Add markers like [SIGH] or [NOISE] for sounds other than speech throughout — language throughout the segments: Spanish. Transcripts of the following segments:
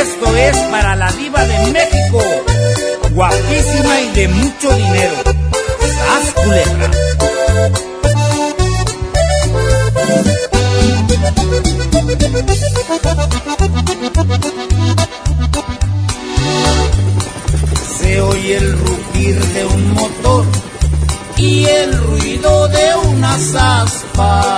Esto es para la diva de México, guapísima y de mucho dinero. ¡Sas culebra! Se oye el rugir de un motor y el ruido de unas aspas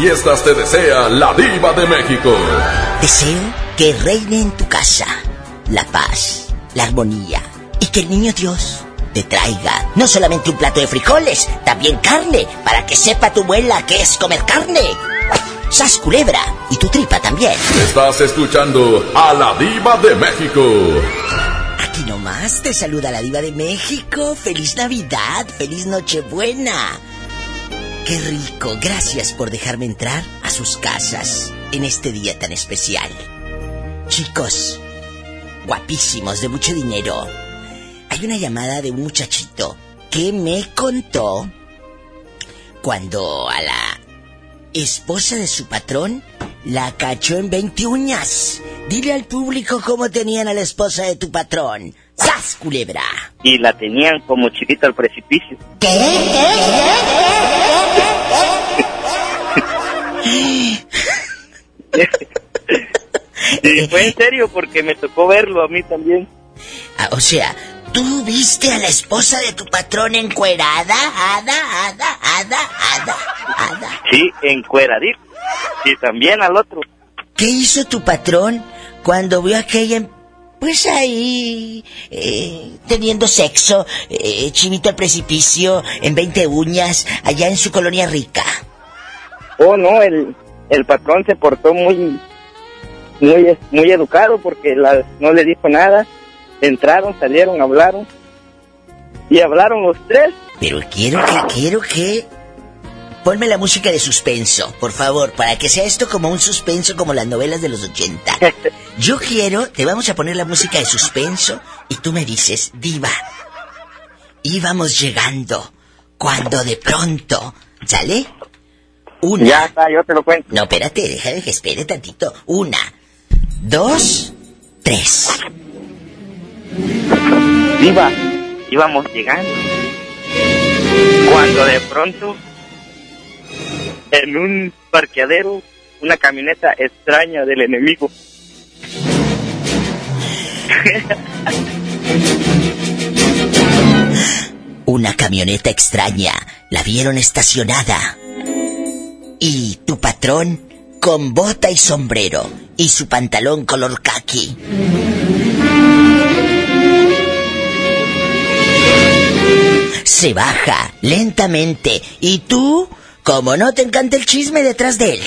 fiestas te desea la diva de México. Deseo que reine en tu casa la paz, la armonía y que el niño Dios te traiga no solamente un plato de frijoles, también carne, para que sepa tu abuela que es comer carne. Sas culebra y tu tripa también. Estás escuchando a la diva de México. Aquí nomás te saluda la diva de México. Feliz Navidad, feliz Nochebuena. Qué rico, gracias por dejarme entrar a sus casas en este día tan especial. Chicos, guapísimos, de mucho dinero. Hay una llamada de un muchachito que me contó cuando a la esposa de su patrón la cachó en 20 uñas. Dile al público cómo tenían a la esposa de tu patrón. ¡Sas, culebra! y la tenían como chiquita al precipicio. [LAUGHS] y fue en serio porque me tocó verlo a mí también. Ah, o sea, ¿tú viste a la esposa de tu patrón encuerada? Ada, ada, ada, ada, ada. Sí, encueradito. Y también al otro. ¿Qué hizo tu patrón cuando vio a aquella, pues ahí, eh, teniendo sexo, eh, chivito al precipicio, en 20 uñas, allá en su colonia rica? Oh, no, el, el patrón se portó muy, muy, muy educado porque la- no le dijo nada. Entraron, salieron, hablaron. Y hablaron los tres. Pero quiero que, quiero que... Ponme la música de suspenso, por favor, para que sea esto como un suspenso como las novelas de los 80. [LAUGHS] Yo quiero, te vamos a poner la música de suspenso y tú me dices, diva, íbamos llegando cuando de pronto, ¿sale? Una. Ya está, yo te lo cuento. No, espérate, déjame que espere tantito. Una, dos, tres. Iba, íbamos llegando. Cuando de pronto, en un parqueadero, una camioneta extraña del enemigo. Una camioneta extraña. La vieron estacionada. Y tu patrón con bota y sombrero y su pantalón color khaki. Se baja lentamente y tú, como no te encanta el chisme detrás de él.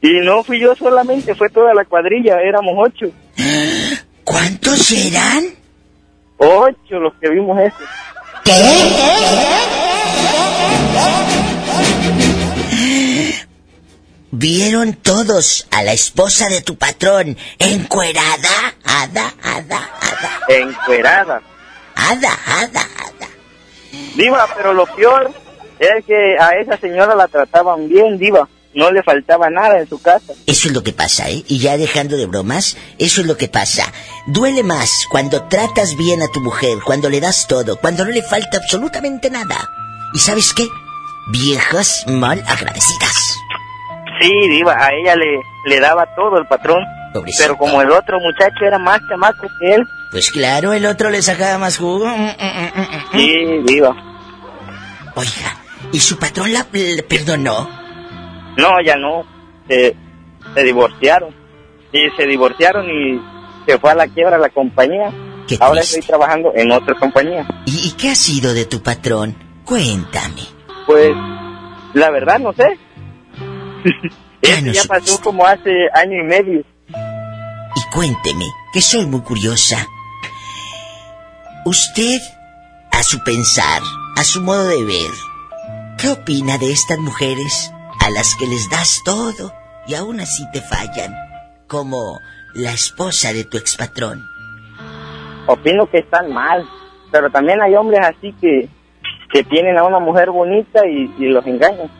Y no fui yo solamente, fue toda la cuadrilla, éramos ocho. ¿Cuántos eran? Ocho los que vimos eso. Vieron todos a la esposa de tu patrón encuerada, ada, ada, ada, Encuerada. ada, ada, ada. Diva, pero lo peor es que a esa señora la trataban bien, Diva. No le faltaba nada en su casa. Eso es lo que pasa, ¿eh? Y ya dejando de bromas, eso es lo que pasa. Duele más cuando tratas bien a tu mujer, cuando le das todo, cuando no le falta absolutamente nada. ¿Y sabes qué? Viejas mal agradecidas. Sí, Diva, a ella le, le daba todo el patrón. Pobrecito. Pero como el otro muchacho era más chamaco que él, Pues claro, el otro le sacaba más jugo. Mm, mm, mm. sí, Diva. Oiga, ¿y su patrón la, perdonó? No, ya no. Se, se divorciaron. Y se divorciaron y se fue a la quiebra la compañía. Qué Ahora triste. estoy trabajando en otra compañía. ¿Y, y qué ha sido de tu patrón? Cuéntame. Pues, la verdad no sé. [LAUGHS] Ya no ya pasó como hace año y medio. Y cuénteme, que soy muy curiosa. Usted, a su pensar, a su modo de ver, ¿qué opina de estas mujeres a las que les das todo y aún así te fallan? Como la esposa de tu expatrón. Opino que están mal. Pero también hay hombres así que, que tienen a una mujer bonita y, y los engañan.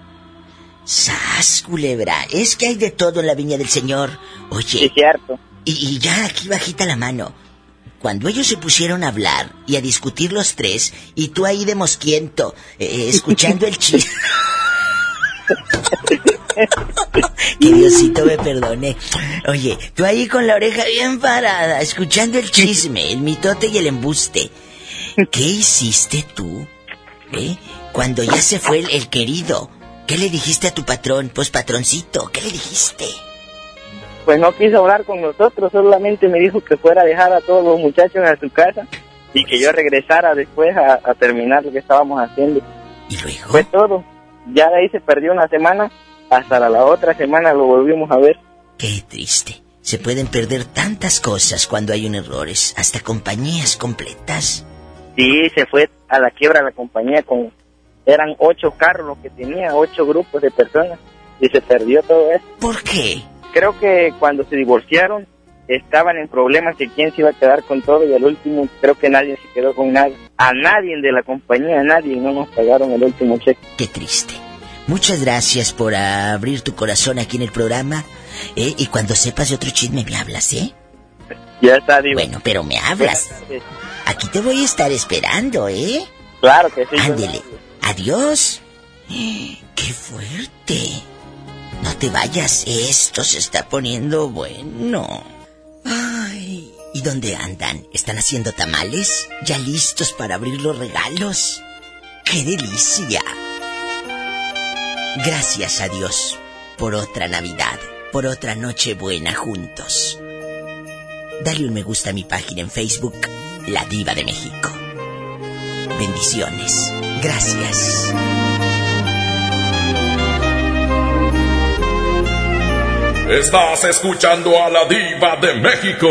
¡Sas, culebra! Es que hay de todo en la viña del Señor. Sí, Oye, es cierto. Y, y ya aquí bajita la mano. Cuando ellos se pusieron a hablar y a discutir los tres, y tú ahí de mosquiento, eh, escuchando el chisme. [LAUGHS] que Diosito me perdone. Oye, tú ahí con la oreja bien parada, escuchando el chisme, el mitote y el embuste. ¿Qué hiciste tú? ¿Eh? Cuando ya se fue el, el querido, ¿qué le dijiste a tu patrón? Pues patroncito, ¿qué le dijiste? Pues no quiso hablar con nosotros, solamente me dijo que fuera a dejar a todos los muchachos a su casa y que yo regresara después a, a terminar lo que estábamos haciendo. ¿Y luego? Fue todo. Ya de ahí se perdió una semana, hasta la, la otra semana lo volvimos a ver. Qué triste. Se pueden perder tantas cosas cuando hay un errores, hasta compañías completas. Sí, se fue a la quiebra la compañía con... Eran ocho carros que tenía, ocho grupos de personas, y se perdió todo eso. ¿Por qué? Creo que cuando se divorciaron estaban en problemas de quién se iba a quedar con todo y al último creo que nadie se quedó con nada. A nadie de la compañía, a nadie no nos pagaron el último cheque. Qué triste. Muchas gracias por abrir tu corazón aquí en el programa. ¿eh? Y cuando sepas de otro chisme me hablas, ¿eh? Ya está, digo. Bueno, pero me hablas. Aquí te voy a estar esperando, ¿eh? Claro que sí. Ándele. Adiós. [GASPS] ¡Qué fuerte! No te vayas, esto se está poniendo bueno. Ay, ¿y dónde andan? ¿Están haciendo tamales? ¿Ya listos para abrir los regalos? ¡Qué delicia! Gracias a Dios por otra Navidad, por otra noche buena juntos. Dale un me gusta a mi página en Facebook, La Diva de México. Bendiciones. Gracias. Estás escuchando a la diva de México.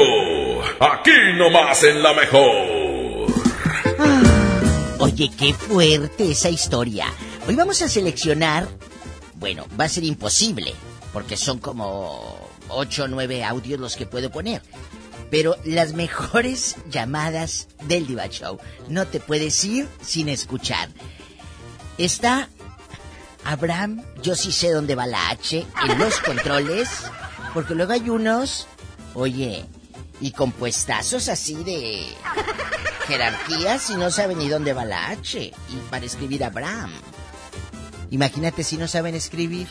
Aquí nomás en la mejor. Oye, qué fuerte esa historia. Hoy vamos a seleccionar... Bueno, va a ser imposible, porque son como ocho o nueve audios los que puedo poner. Pero las mejores [LAUGHS] llamadas del Diva Show. No te puedes ir sin escuchar. Está Abraham, yo sí sé dónde va la H, en los [LAUGHS] controles, porque luego hay unos, oye, y compuestazos así de jerarquías y no saben ni dónde va la H, y para escribir Abraham. Imagínate si no saben escribir.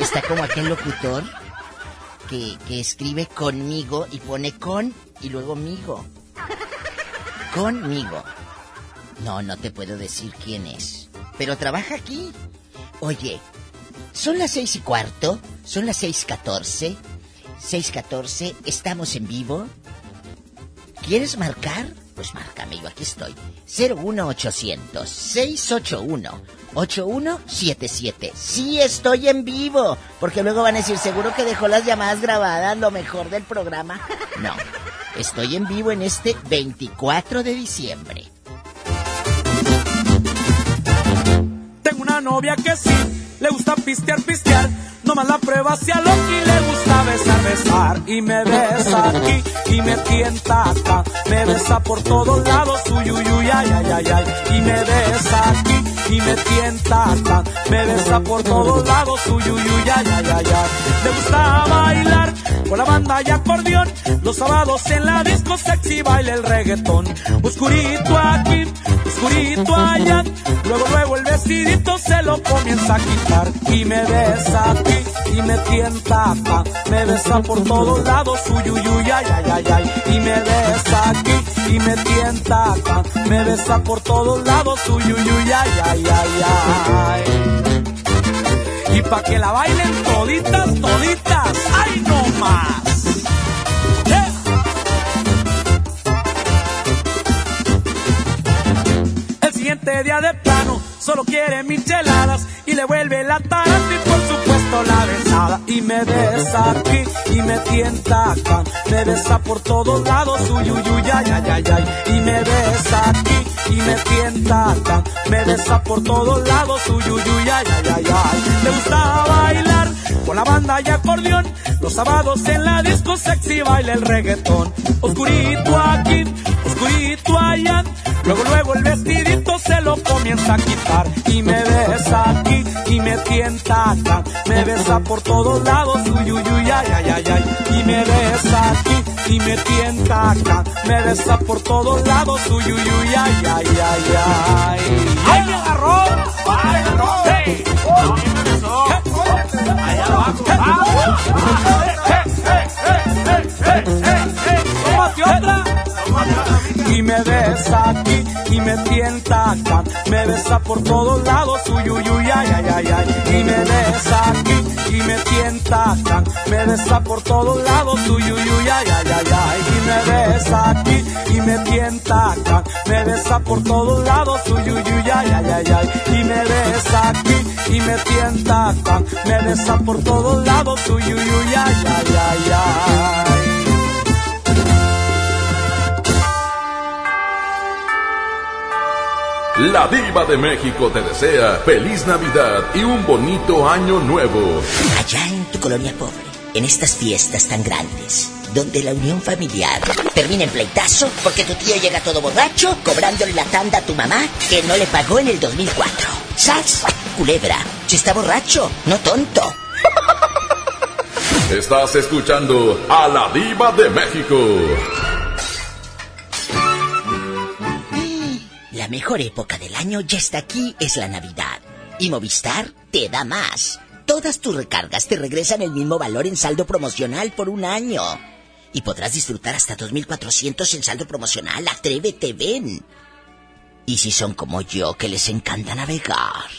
Está como aquel locutor que, que escribe conmigo y pone con y luego migo. Conmigo. No, no te puedo decir quién es. Pero trabaja aquí. Oye, son las seis y cuarto, son las seis catorce, seis catorce, estamos en vivo. ¿Quieres marcar? Pues márcame, yo aquí estoy. 01800 681 8177. Sí estoy en vivo, porque luego van a decir, seguro que dejó las llamadas grabadas, lo mejor del programa. [LAUGHS] No, estoy en vivo en este 24 de diciembre. Una novia que sí, le gusta pistear, pistear. No más la prueba hacia lo que le gusta besar, besar. Y me besa aquí y me tienta acá. Me besa por todos lados, uy, uy, uy, ay, ay, ay. Y me besa aquí y me tienta acá. Me besa por todos lados, uy, uy, uy, ay, ay, ay, ay. Le gusta bailar con la banda y acordeón. Los sábados en la disco sexy baila el reggaetón. Oscurito aquí, oscurito allá. Luego, luego el vestidito se lo comienza a quitar. Y me besa aquí y me tienta acá. Me besa por todos lados, uy, uy, uy, ay, ay, ay, ay. Y me besa aquí y me tienta acá. Me besa por todos lados, uy, uy, uy, ay, ay, ay, ay. Y pa' que la bailen toditas, toditas, ay, no más. ¡Eh! El siguiente día de plano solo quiere micheladas y le vuelve la tarata por supuesto la besada y me besa aquí y me tienta acá. Me besa por todos lados uy uy ay ay ay y me besa aquí y me tienta acá. Me besa por todos lados uy uy uy ay ay ay le gusta bailar con la banda y acordeón los sábados en la disco sexy baila el reggaetón. Oscurito aquí oscurito allá. Luego luego el vestidito se lo comienza a quitar. Y me besa aquí y me tienta acá. Me besa por todos lados uy uy ay ay ay ay. Y me besa aquí y me tienta acá. Me besa por todos lados uy uy ay ay ay ay. Me agarró ay me agarró hey. Y me besa aquí y me tienta acá, me besa por todos lados, uy uy uy ay ay ay ay, y me besa aquí y me tienta atacan, me besa por todos lados, uy, uy, uy, ay, ay, ay, ay, y me besa aquí y me tienta acá, me besa por todos lados, uy, uy, uy, ay, ay, ay, ay, y me besa aquí y me tienta acá, me besa por todos lados, uy, uy, uy, ay, ay, ay, ay. La diva de México te desea feliz Navidad y un bonito año nuevo. Allá en tu colonia pobre, en estas fiestas tan grandes, donde la unión familiar termina en pleitazo porque tu tío llega todo borracho cobrándole la tanda a tu mamá que no le pagó en el 2004. ¿Sas? Culebra, si está borracho, no tonto. Estás escuchando a la diva de México. La mejor época del año ya está aquí, es la Navidad. Y Movistar te da más. Todas tus recargas te regresan el mismo valor en saldo promocional por un año. Y podrás disfrutar hasta 2.400 en saldo promocional. Atrévete, ven. Y si son como yo, que les encanta navegar,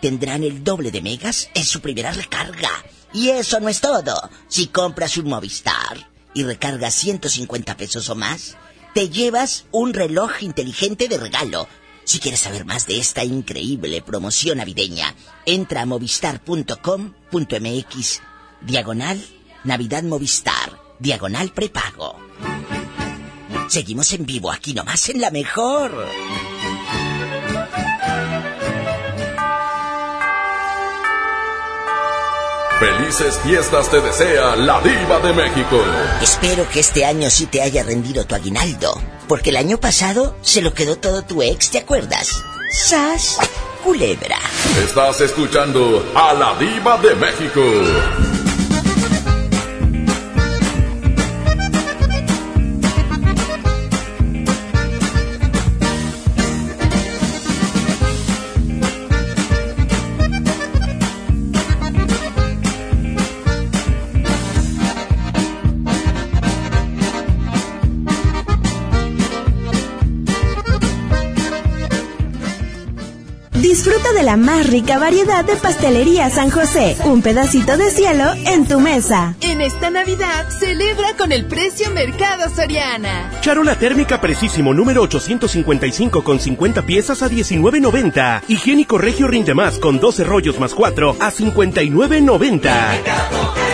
tendrán el doble de megas en su primera recarga. Y eso no es todo. Si compras un Movistar y recargas 150 pesos o más, te llevas un reloj inteligente de regalo. Si quieres saber más de esta increíble promoción navideña, entra a movistar.com.mx, diagonal Navidad Movistar, diagonal prepago. Seguimos en vivo aquí nomás en la mejor. Felices fiestas te desea la diva de México. Espero que este año sí te haya rendido tu aguinaldo, porque el año pasado se lo quedó todo tu ex, ¿te acuerdas? ¡Sas! Culebra. Estás escuchando a la diva de México. De la más rica variedad de pastelería San José. Un pedacito de cielo en tu mesa. En esta Navidad, celebra con el precio Mercado Soriana. Charola térmica precisísimo número 855 con 50 piezas a 19.90. Higiénico Regio Rinde Más con 12 rollos más 4 a 59.90.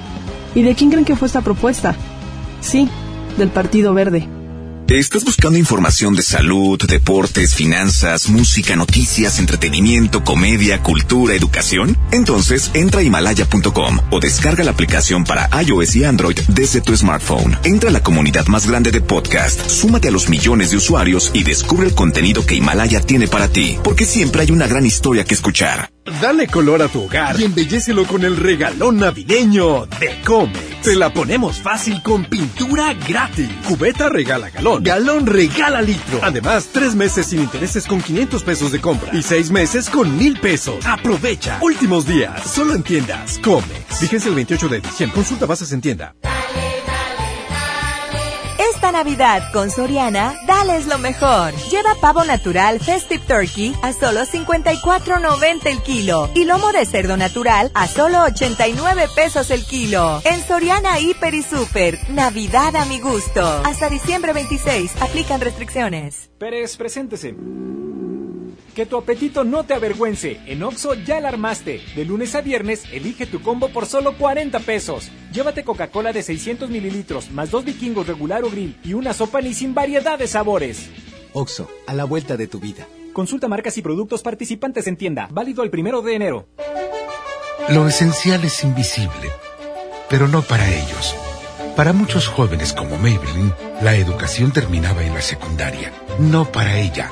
¿Y de quién creen que fue esta propuesta? Sí, del Partido Verde. ¿Estás buscando información de salud, deportes, finanzas, música, noticias, entretenimiento, comedia, cultura, educación? Entonces entra a himalaya.com o descarga la aplicación para iOS y Android desde tu smartphone. Entra a la comunidad más grande de podcast, súmate a los millones de usuarios y descubre el contenido que Himalaya tiene para ti, porque siempre hay una gran historia que escuchar. Dale color a tu hogar y embellecelo con el regalón navideño de Comex. Te la ponemos fácil con pintura gratis. Cubeta regala galón. Galón regala litro. Además, tres meses sin intereses con 500 pesos de compra y seis meses con mil pesos. Aprovecha. Últimos días. Solo en tiendas Comex. Vigencia el 28 de diciembre. Consulta bases en tienda. Navidad con Soriana, dales lo mejor. Lleva pavo natural Festive Turkey a solo 54.90 el kilo y lomo de cerdo natural a solo 89 pesos el kilo. En Soriana Hiper y Super, Navidad a mi gusto. Hasta diciembre 26, aplican restricciones. Pérez, preséntese. Que tu apetito no te avergüence. En Oxo ya la armaste. De lunes a viernes, elige tu combo por solo 40 pesos. Llévate Coca-Cola de 600 mililitros, más dos vikingos regular o grill y una sopa ni sin variedad de sabores. Oxo, a la vuelta de tu vida. Consulta marcas y productos participantes en tienda. Válido el primero de enero. Lo esencial es invisible, pero no para ellos. Para muchos jóvenes como Maybelline, la educación terminaba en la secundaria. No para ella.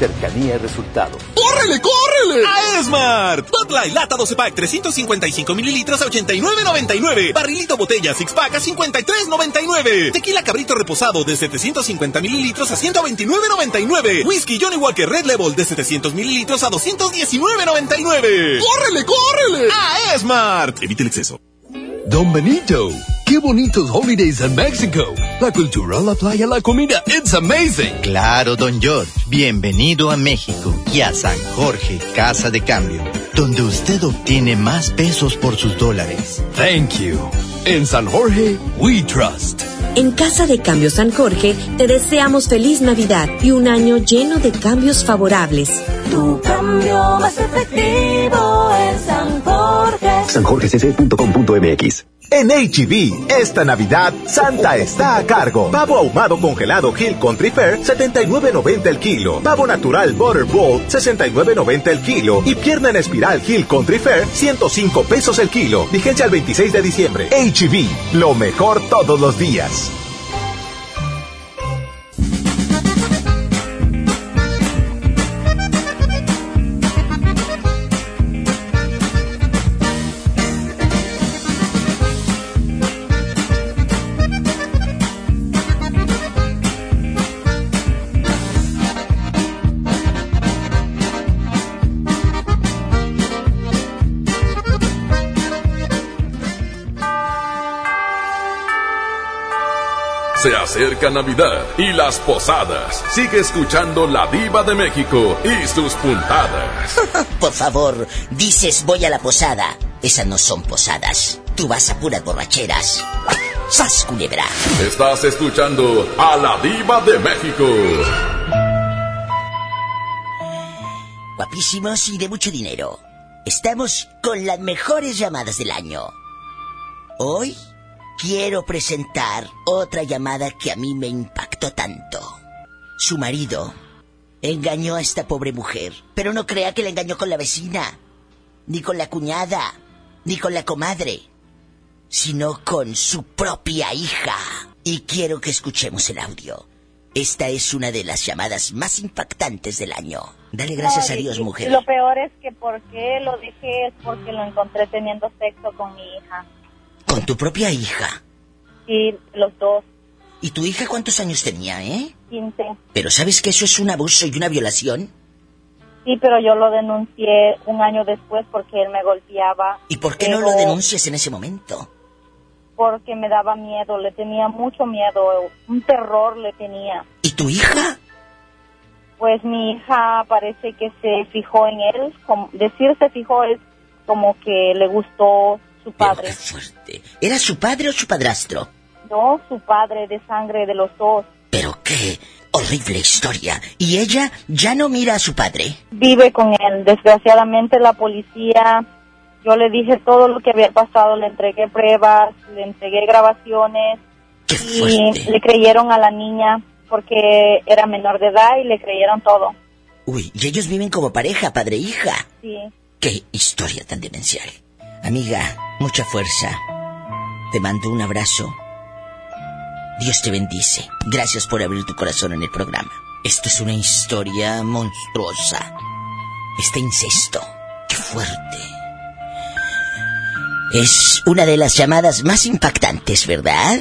Cercanía y resultados. ¡Córrele, córrele! A Esmart. Bud Light lata 12 pack 355 mililitros a 89.99. Barrilito botella six pack a 53.99. Tequila cabrito reposado de 750 mililitros a 129.99. Whisky Johnny Walker Red Label de 700 mililitros a 219.99. ¡Córrele, córrele! A Esmart. Evite el exceso. Don Benito, qué bonitos holidays en México. La cultura, la playa, la comida, it's amazing. Claro, don George. Bienvenido a México y a San Jorge, Casa de Cambio, donde usted obtiene más pesos por sus dólares. Thank you. En San Jorge, we trust. En Casa de Cambio San Jorge te deseamos feliz Navidad y un año lleno de cambios favorables. Tu cambio más efectivo es San Jorge. sanjorgecc.com.mx En HB, esta Navidad, Santa está a cargo. Pavo ahumado congelado Hill Country Fair, 79.90 el kilo. Pavo natural Butter Bowl, 69.90 el kilo. Y pierna en espiral Hill Country Fair, 105 pesos el kilo. Vigencia al 26 de diciembre. HB, lo mejor todos los días. Se acerca Navidad y las posadas. Sigue escuchando La Diva de México y sus puntadas. [LAUGHS] Por favor, dices voy a la posada. Esas no son posadas. Tú vas a puras borracheras. ¡Sas, culebra! Estás escuchando a La Diva de México. Guapísimos y de mucho dinero. Estamos con las mejores llamadas del año. Hoy quiero presentar otra llamada que a mí me impactó tanto. Su marido engañó a esta pobre mujer, pero no crea que la engañó con la vecina, ni con la cuñada, ni con la comadre, sino con su propia hija. Y quiero que escuchemos el audio. Esta es una de las llamadas más impactantes del año. Dale gracias No, a Dios, mujer. Lo peor es que por qué lo dejé es porque lo encontré teniendo sexo con mi hija. Con tu propia hija. Y los dos, ¿Y tu hija cuántos años tenía, eh? 15. Pero ¿sabes que eso es un abuso y una violación? Sí, pero yo lo denuncié un año después porque él me golpeaba. ¿Y por qué no lo denuncias en ese momento? Porque me daba miedo, le tenía mucho miedo, un terror le tenía. ¿Y tu hija? Pues mi hija parece que se fijó en él, como, decir se fijó es como que le gustó su padre. ¿Era su padre o su padrastro? No, su padre de sangre de los dos. Pero qué horrible historia. ¿Y ella ya no mira a su padre? Vive con él. Desgraciadamente la policía, yo le dije todo lo que había pasado, le entregué pruebas, le entregué grabaciones y le creyeron a la niña porque era menor de edad y le creyeron todo. Uy, y ellos viven como pareja, padre e hija. Sí. Qué historia tan demencial. Amiga, mucha fuerza. Te mando un abrazo. Dios te bendice. Gracias por abrir tu corazón en el programa. Esto es una historia monstruosa. Este incesto. Qué fuerte. Es una de las llamadas más impactantes, ¿verdad?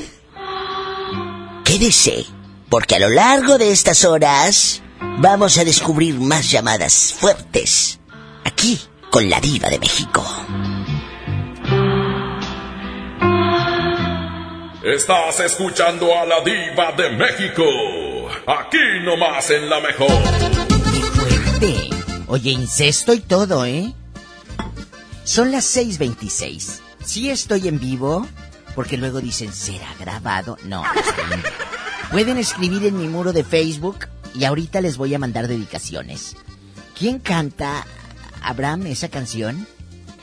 Quédese. Porque a lo largo de estas horas vamos a descubrir más llamadas fuertes. Aquí, con la diva de México. Estás escuchando a la diva de México. Aquí nomás en la mejor. ¡Qué fuerte! Oye, incesto y todo, ¿eh? Son las 6.26. Sí estoy en vivo, porque luego dicen, ¿será grabado? No, Pueden escribir en mi muro de Facebook y ahorita les voy a mandar dedicaciones. ¿Quién canta, Abraham, esa canción?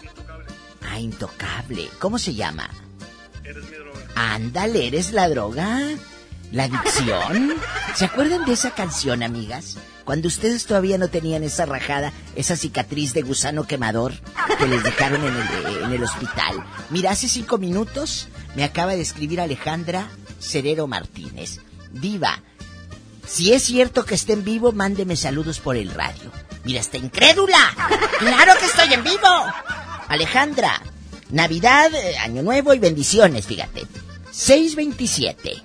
Intocable. Ah, Intocable. ¿Cómo se llama? Eres mi droga. Ándale, ¿eres la droga? ¿La adicción? ¿Se acuerdan de esa canción, amigas? Cuando ustedes todavía no tenían esa rajada, esa cicatriz de gusano quemador que les dejaron en el, hospital. Mira, hace cinco minutos me acaba de escribir Alejandra Cerero Martínez. Diva, si es cierto que esté en vivo, mándeme saludos por el radio. Mira, está incrédula. ¡Claro que estoy en vivo! Alejandra, Navidad, eh, Año Nuevo y bendiciones, fíjate. 627.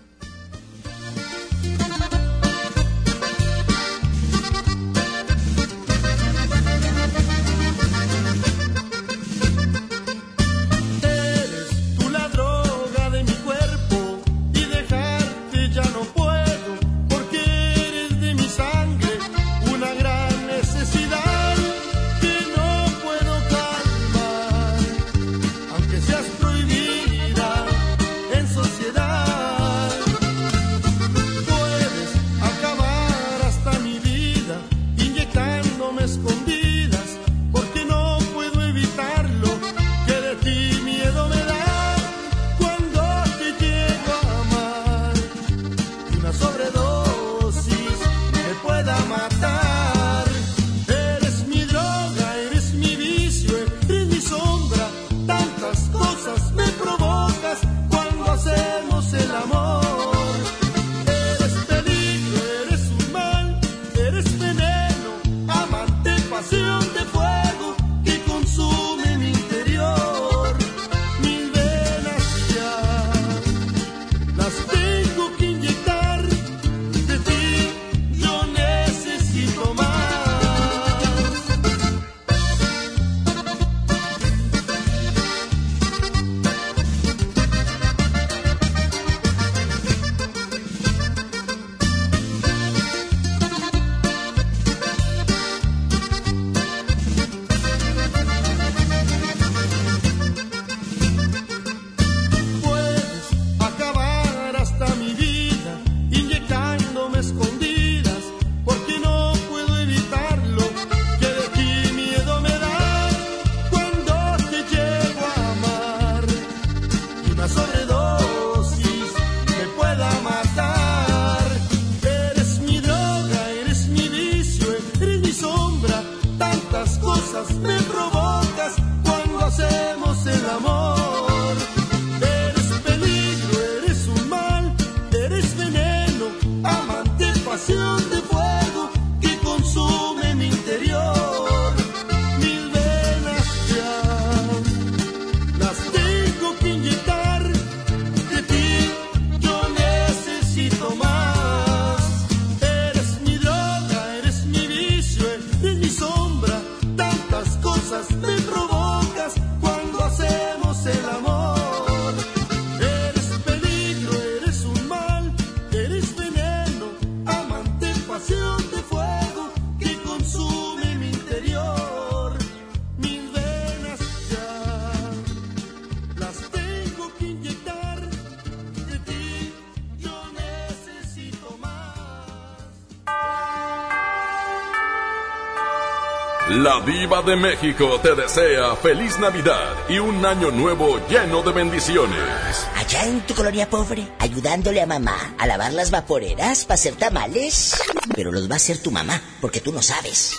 Viva de México te desea feliz Navidad y un año nuevo lleno de bendiciones. Allá en tu colonia pobre, ayudándole a mamá a lavar las vaporeras para hacer tamales. Pero los va a hacer tu mamá, porque tú no sabes.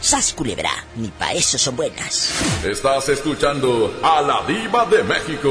Sas culebra, ni pa' eso son buenas. Estás escuchando a la Diva de México.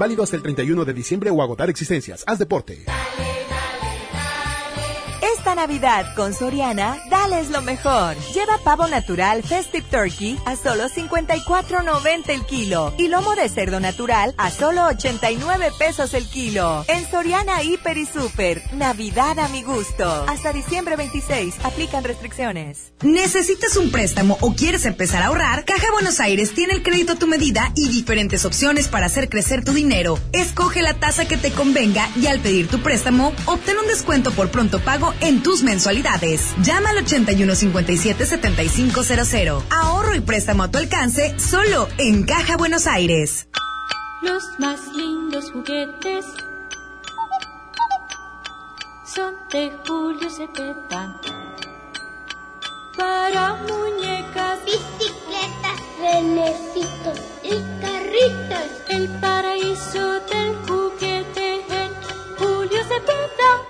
Válido hasta el 31 de diciembre o agotar existencias. Haz deporte. Navidad con Soriana, dales lo mejor. Lleva pavo natural Festive Turkey a solo 54.90 el kilo y lomo de cerdo natural a solo 89 pesos el kilo. En Soriana Hiper y Super, Navidad a mi gusto. Hasta diciembre 26, aplican restricciones. ¿Necesitas un préstamo o quieres empezar a ahorrar? Caja Buenos Aires tiene el crédito a tu medida y diferentes opciones para hacer crecer tu dinero. Escoge la tasa que te convenga y al pedir tu préstamo, obtén un descuento por pronto pago en tus mensualidades. Llama al 8157-7500. Ahorro y préstamo a tu alcance solo en Caja Buenos Aires. Los más lindos juguetes son de Julio Cepeda. Para muñecas, bicicletas, renecitos y carritos. El paraíso del juguete en Julio Cepeda.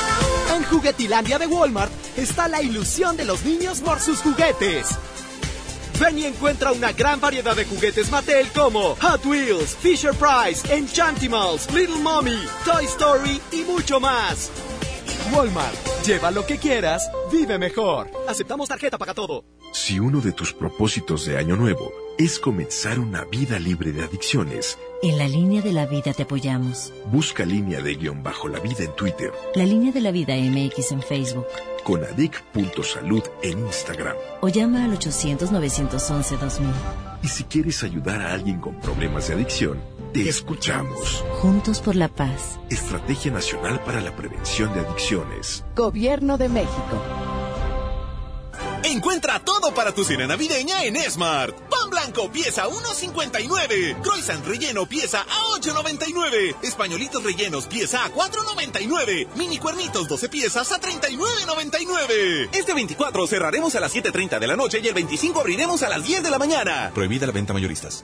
Juguetilandia de Walmart está la ilusión de los niños por sus juguetes. Ven encuentra una gran variedad de juguetes Mattel como Hot Wheels, Fisher Price, Enchantimals, Little Mommy, Toy Story y mucho más. Walmart, lleva lo que quieras, vive mejor. Aceptamos tarjeta para todo. Si uno de tus propósitos de año nuevo es comenzar una vida libre de adicciones, En la línea de la vida te apoyamos. busca línea de guion bajo la vida en Twitter, La línea de la vida MX en Facebook. con adic.salud en Instagram. O llama al 800-911-2000. Y si quieres ayudar a alguien con problemas de adicción, te escuchamos. Juntos por la paz. Estrategia Nacional para la Prevención de Adicciones. Gobierno de México. Encuentra todo para tu cena navideña en Smart. Pan blanco pieza 1.59. Croissant relleno pieza a 8.99. Españolitos rellenos pieza a 4.99. Mini cuernitos 12 piezas a 39.99. Este 24 cerraremos a las 7.30 de la noche y el 25 abriremos a las 10 de la mañana. Prohibida la venta mayoristas.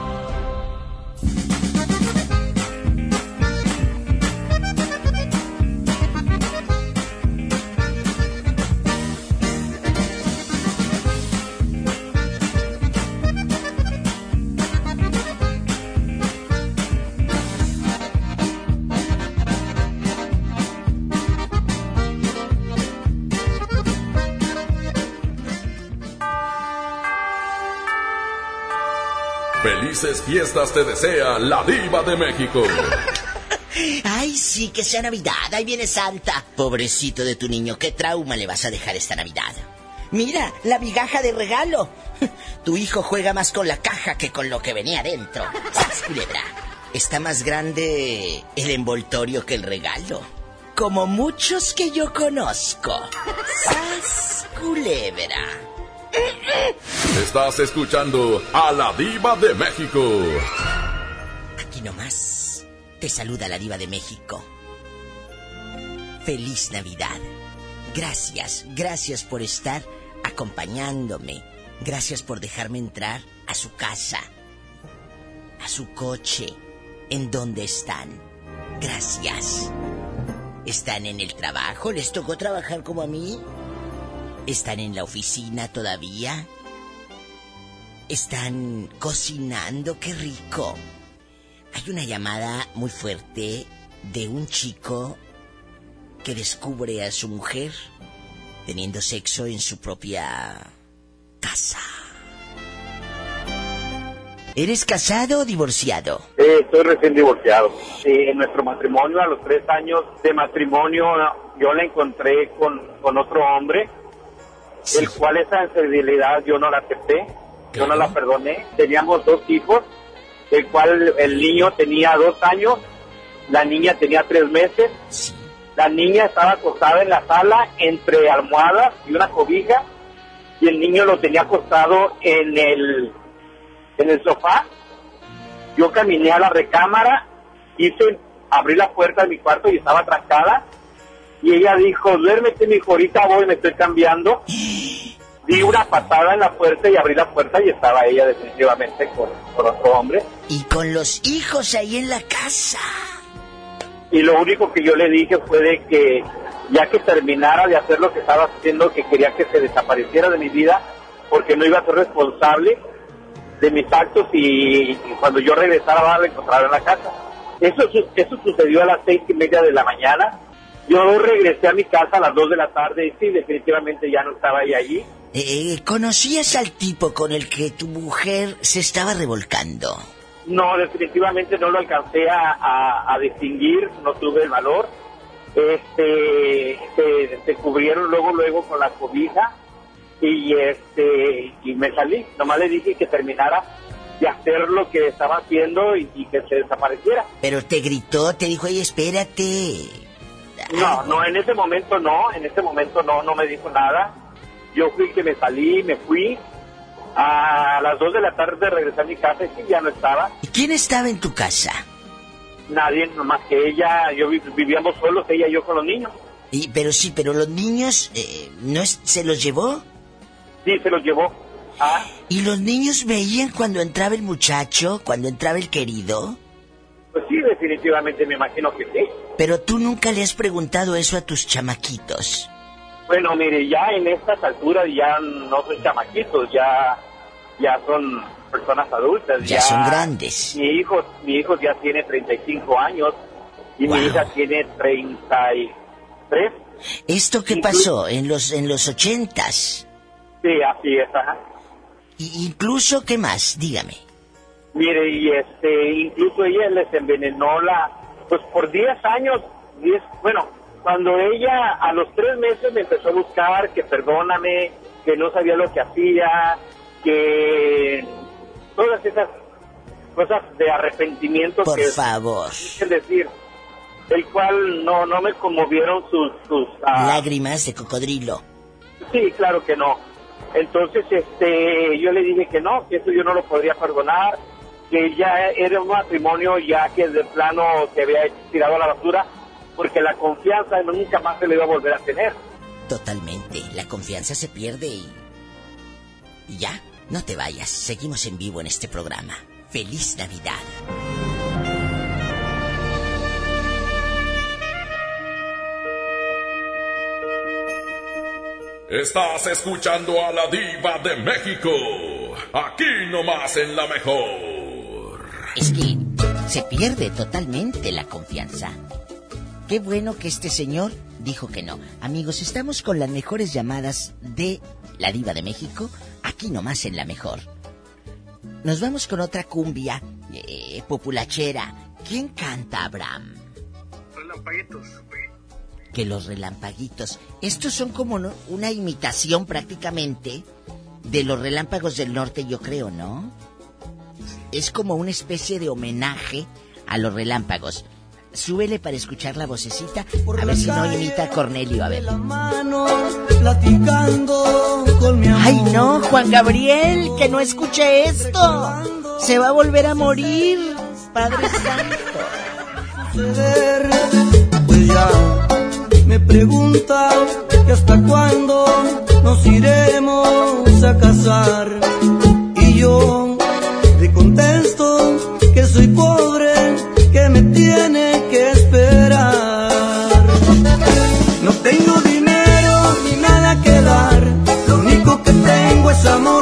Felices fiestas te desea la diva de México. [LAUGHS] Ay, sí, que sea Navidad, ahí viene Santa. Pobrecito de tu niño, ¿qué trauma le vas a dejar esta Navidad? Mira, la migaja de regalo. [LAUGHS] Tu hijo juega más con la caja que con lo que venía dentro. ¿Sabes, culebra? Está más grande el envoltorio que el regalo. Como muchos que yo conozco. ¡Sas, culebra! Estás escuchando a la diva de México. Aquí nomás te saluda la diva de México. Feliz Navidad. Gracias, gracias por estar acompañándome. Gracias por dejarme entrar a su casa, a su coche, en donde están. Gracias. ¿Están en el trabajo? ¿Les tocó trabajar como a mí? ¿Están en la oficina todavía? ¿Están cocinando? ¡Qué rico! Hay una llamada muy fuerte de un chico que descubre a su mujer teniendo sexo en su propia casa. ¿Eres casado o divorciado? Estoy recién divorciado. En nuestro matrimonio, a los tres años de matrimonio, yo la encontré con, con otro hombre, el cual esa infidelidad yo no la acepté, yo no la perdoné. Teníamos dos hijos, el cual el niño tenía dos años, la niña tenía tres meses. La niña estaba acostada en la sala entre almohadas y una cobija y el niño lo tenía acostado en el en el sofá. Yo caminé a la recámara, hice, abrí la puerta de mi cuarto y estaba trancada. Y ella dijo, duérmete, mi hijo, ahorita voy, me estoy cambiando. Di una patada en la puerta y abrí la puerta y estaba ella definitivamente con, con otro hombre. Y con los hijos ahí en la casa. Y lo único que yo le dije fue de que ya que terminara de hacer lo que estaba haciendo, que quería que se desapareciera de mi vida, porque no iba a ser responsable de mis actos y, y cuando yo regresara a encontrar en la casa. Eso, eso sucedió a las seis y media de la mañana. Yo regresé a mi casa a las dos de la tarde y sí, definitivamente ya no estaba ella allí. Eh, ¿Conocías al tipo con el que tu mujer se estaba revolcando? No, definitivamente no lo alcancé a, a- a distinguir, no tuve el valor. Este, se, se cubrieron luego, luego con la cobija y este, y me salí. Nomás le dije que terminara de hacer lo que estaba haciendo y, y que se desapareciera. Pero te gritó, te dijo, oye, espérate. No, [LAUGHS] no, en ese momento no, en ese momento no, no me dijo nada. Yo fui que me salí, me fui. A las dos de la tarde regresé a mi casa y sí, ya no estaba. ¿Y quién estaba en tu casa? Nadie, nomás que ella, yo vi- vivíamos solos, ella y yo con los niños. Y, pero sí, pero los niños, eh, ¿no es- se los llevó? Sí, se los llevó. Ah, ¿Y los niños veían cuando entraba el muchacho, cuando entraba el querido? Pues sí, definitivamente me imagino que sí. Pero tú nunca le has preguntado eso a tus chamaquitos. Bueno, mire, ya en estas alturas ya no son chamaquitos, ya, ya son personas adultas. Ya son grandes. Mi hijo, mi hijo ya tiene 35 años y mi hija tiene 33. ¿Esto qué pasó en los en los ochentas? Sí, así es, ajá. Y incluso, ¿qué más? Dígame. Mire, y este, incluso ella les envenenó la, pues por 10 años, 10, bueno, cuando ella a los tres meses me empezó a buscar, que perdóname, que no sabía lo que hacía, que todas esas cosas de arrepentimiento Por que favor. es decir, el cual no, no me conmovieron sus, sus ah, Lágrimas de cocodrilo. Sí, claro que no. Entonces, este, yo le dije que no, que eso yo no lo podría perdonar, que ya era un matrimonio ya que de plano se había tirado a la basura, porque la confianza nunca más se le iba a volver a tener. Totalmente. La confianza se pierde y... y ya, no te vayas. Seguimos en vivo en este programa. Feliz Navidad. Estás escuchando a la diva de México. Aquí nomás en la mejor. Es que se pierde totalmente la confianza. Qué bueno que este señor dijo que no. Amigos, estamos con las mejores llamadas de la diva de México, aquí nomás en la mejor. Nos vamos con otra cumbia eh, populachera. ¿Quién canta, Abraham? Relampaguitos. Que los relampaguitos. Estos son como una imitación prácticamente de los relámpagos del norte, yo creo, ¿no? Es como una especie de homenaje a los relámpagos. Súbele para escuchar la vocecita. A ver si no imita a Cornelio, a ver. Ay, no, Juan Gabriel, que no escuche esto. Se va a volver a morir, Padre [LAUGHS] Santo. Me pregunta que hasta cuándo nos iremos a casar. Y yo le contesto que soy pobre, que me tiene que esperar. No tengo dinero ni nada que dar, lo único que tengo es amor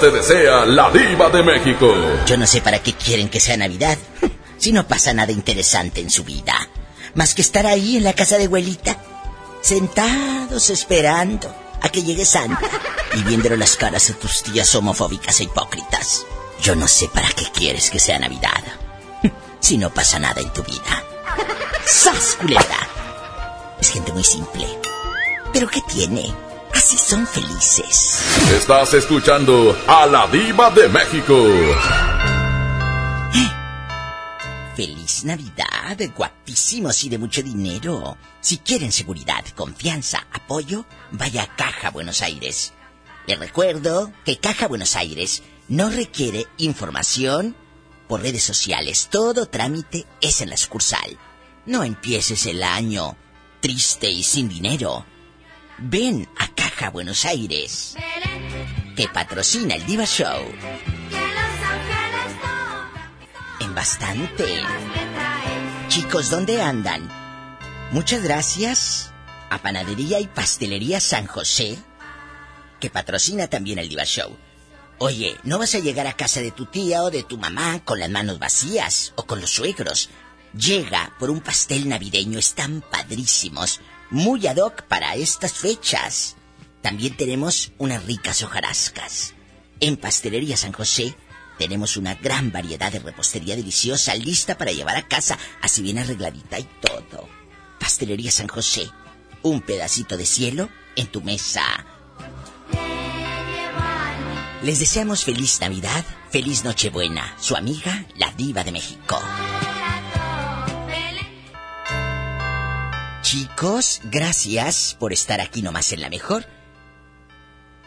te desea la diva de México. Yo no sé para qué quieren que sea Navidad, si no pasa nada interesante en su vida. Más que estar ahí en la casa de abuelita, sentados esperando a que llegue Santa y viendo las caras de tus tías homofóbicas e hipócritas. Yo no sé para qué quieres que sea Navidad, si no pasa nada en tu vida. ¡Sas, culebra! Es gente muy simple. ¿Pero qué tiene? Así son felices. Estás escuchando a la diva de México. Feliz Navidad, guapísimos y de mucho dinero. Si quieren seguridad, confianza, apoyo, vaya a Caja Buenos Aires. Les recuerdo que Caja Buenos Aires no requiere información por redes sociales. Todo trámite es en la sucursal. No empieces el año triste y sin dinero. Ven a Buenos Aires, que patrocina el Diva Show. En bastante. Chicos, ¿dónde andan? Muchas gracias a Panadería y Pastelería San José, que patrocina también el Diva Show. Oye, no vas a llegar a casa de tu tía o de tu mamá con las manos vacías o con los suegros. Llega por un pastel navideño, están padrísimos, muy ad hoc para estas fechas. También tenemos unas ricas hojarascas. En Pastelería San José tenemos una gran variedad de repostería deliciosa lista para llevar a casa, así bien arregladita y todo. Pastelería San José, un pedacito de cielo en tu mesa. Les deseamos feliz Navidad, feliz Nochebuena, su amiga, la diva de México. chicos, gracias por estar aquí nomás en la mejor.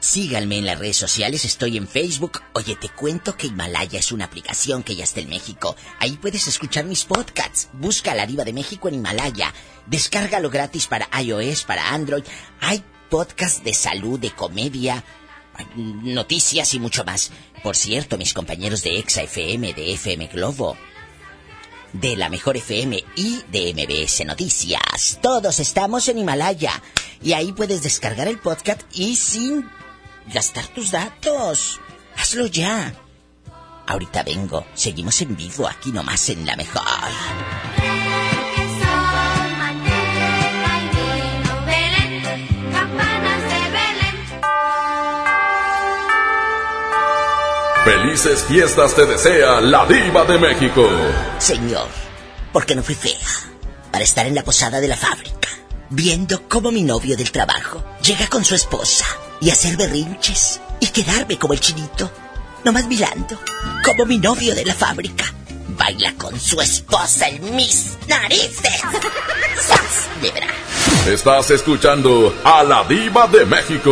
Síganme en las redes sociales, estoy en Facebook. Oye, te cuento que Himalaya es una aplicación que ya está en México. Ahí puedes escuchar mis podcasts. Busca la diva de México en Himalaya. Descárgalo gratis para iOS, para Android. Hay podcasts de salud, de comedia, noticias y mucho más. Por cierto, mis compañeros de Exa FM, de FM Globo, de la Mejor FM y de MBS Noticias. Todos estamos en Himalaya. Y ahí puedes descargar el podcast y sin gastar tus datos. Hazlo ya. Ahorita vengo. Seguimos en vivo aquí nomás en la mejor. Felices fiestas te desea la diva de México. Señor, ¿por qué no fui fea? Para estar en la posada de la fábrica, viendo cómo mi novio del trabajo llega con su esposa y hacer berrinches y quedarme como el chinito, nomás mirando como mi novio de la fábrica baila con su esposa en mis narices. ¡Sas! Estás escuchando a la diva de México.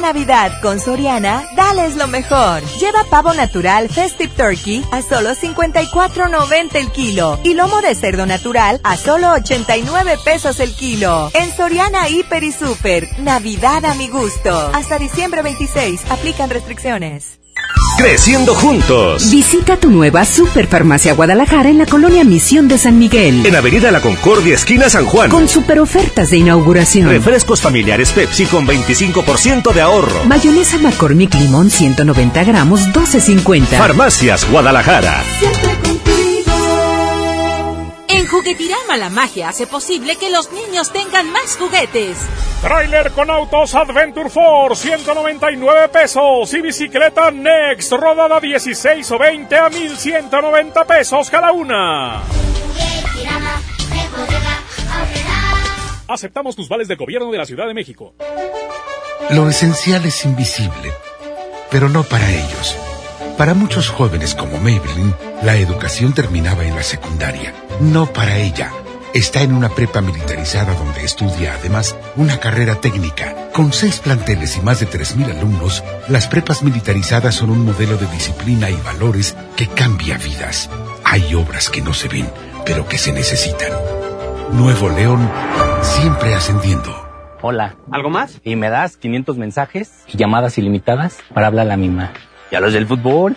Navidad con Soriana, dales lo mejor. Lleva pavo natural Festive Turkey a solo 54.90 el kilo y lomo de cerdo natural a solo 89 pesos el kilo. En Soriana Hiper y Super, Navidad a mi gusto. Hasta diciembre 26, aplican restricciones. Creciendo juntos. Visita tu nueva Superfarmacia Guadalajara en la colonia Misión de San Miguel. En Avenida La Concordia, esquina San Juan. Con super ofertas de inauguración. Refrescos familiares Pepsi con 25% de ahorro. Mayonesa McCormick Limón 190 gramos 12.50. Farmacias Guadalajara. Juguetirama la magia hace posible que los niños tengan más juguetes. Trailer con autos Adventure Force, 199 pesos. Y bicicleta Next, rodada 16 o 20 a 1190 pesos cada una. Aceptamos tus vales del gobierno de la Ciudad de México. Lo esencial es invisible, pero no para ellos. Para muchos jóvenes como Maybelline, la educación terminaba en la secundaria. No para ella. Está en una prepa militarizada donde estudia además una carrera técnica. Con seis planteles y más de 3.000 alumnos, las prepas militarizadas son un modelo de disciplina y valores que cambia vidas. Hay obras que no se ven, pero que se necesitan. Nuevo León, siempre ascendiendo. Hola. ¿Algo más? Y me das 500 mensajes y llamadas ilimitadas para hablar a la misma. ¿Y a los del fútbol?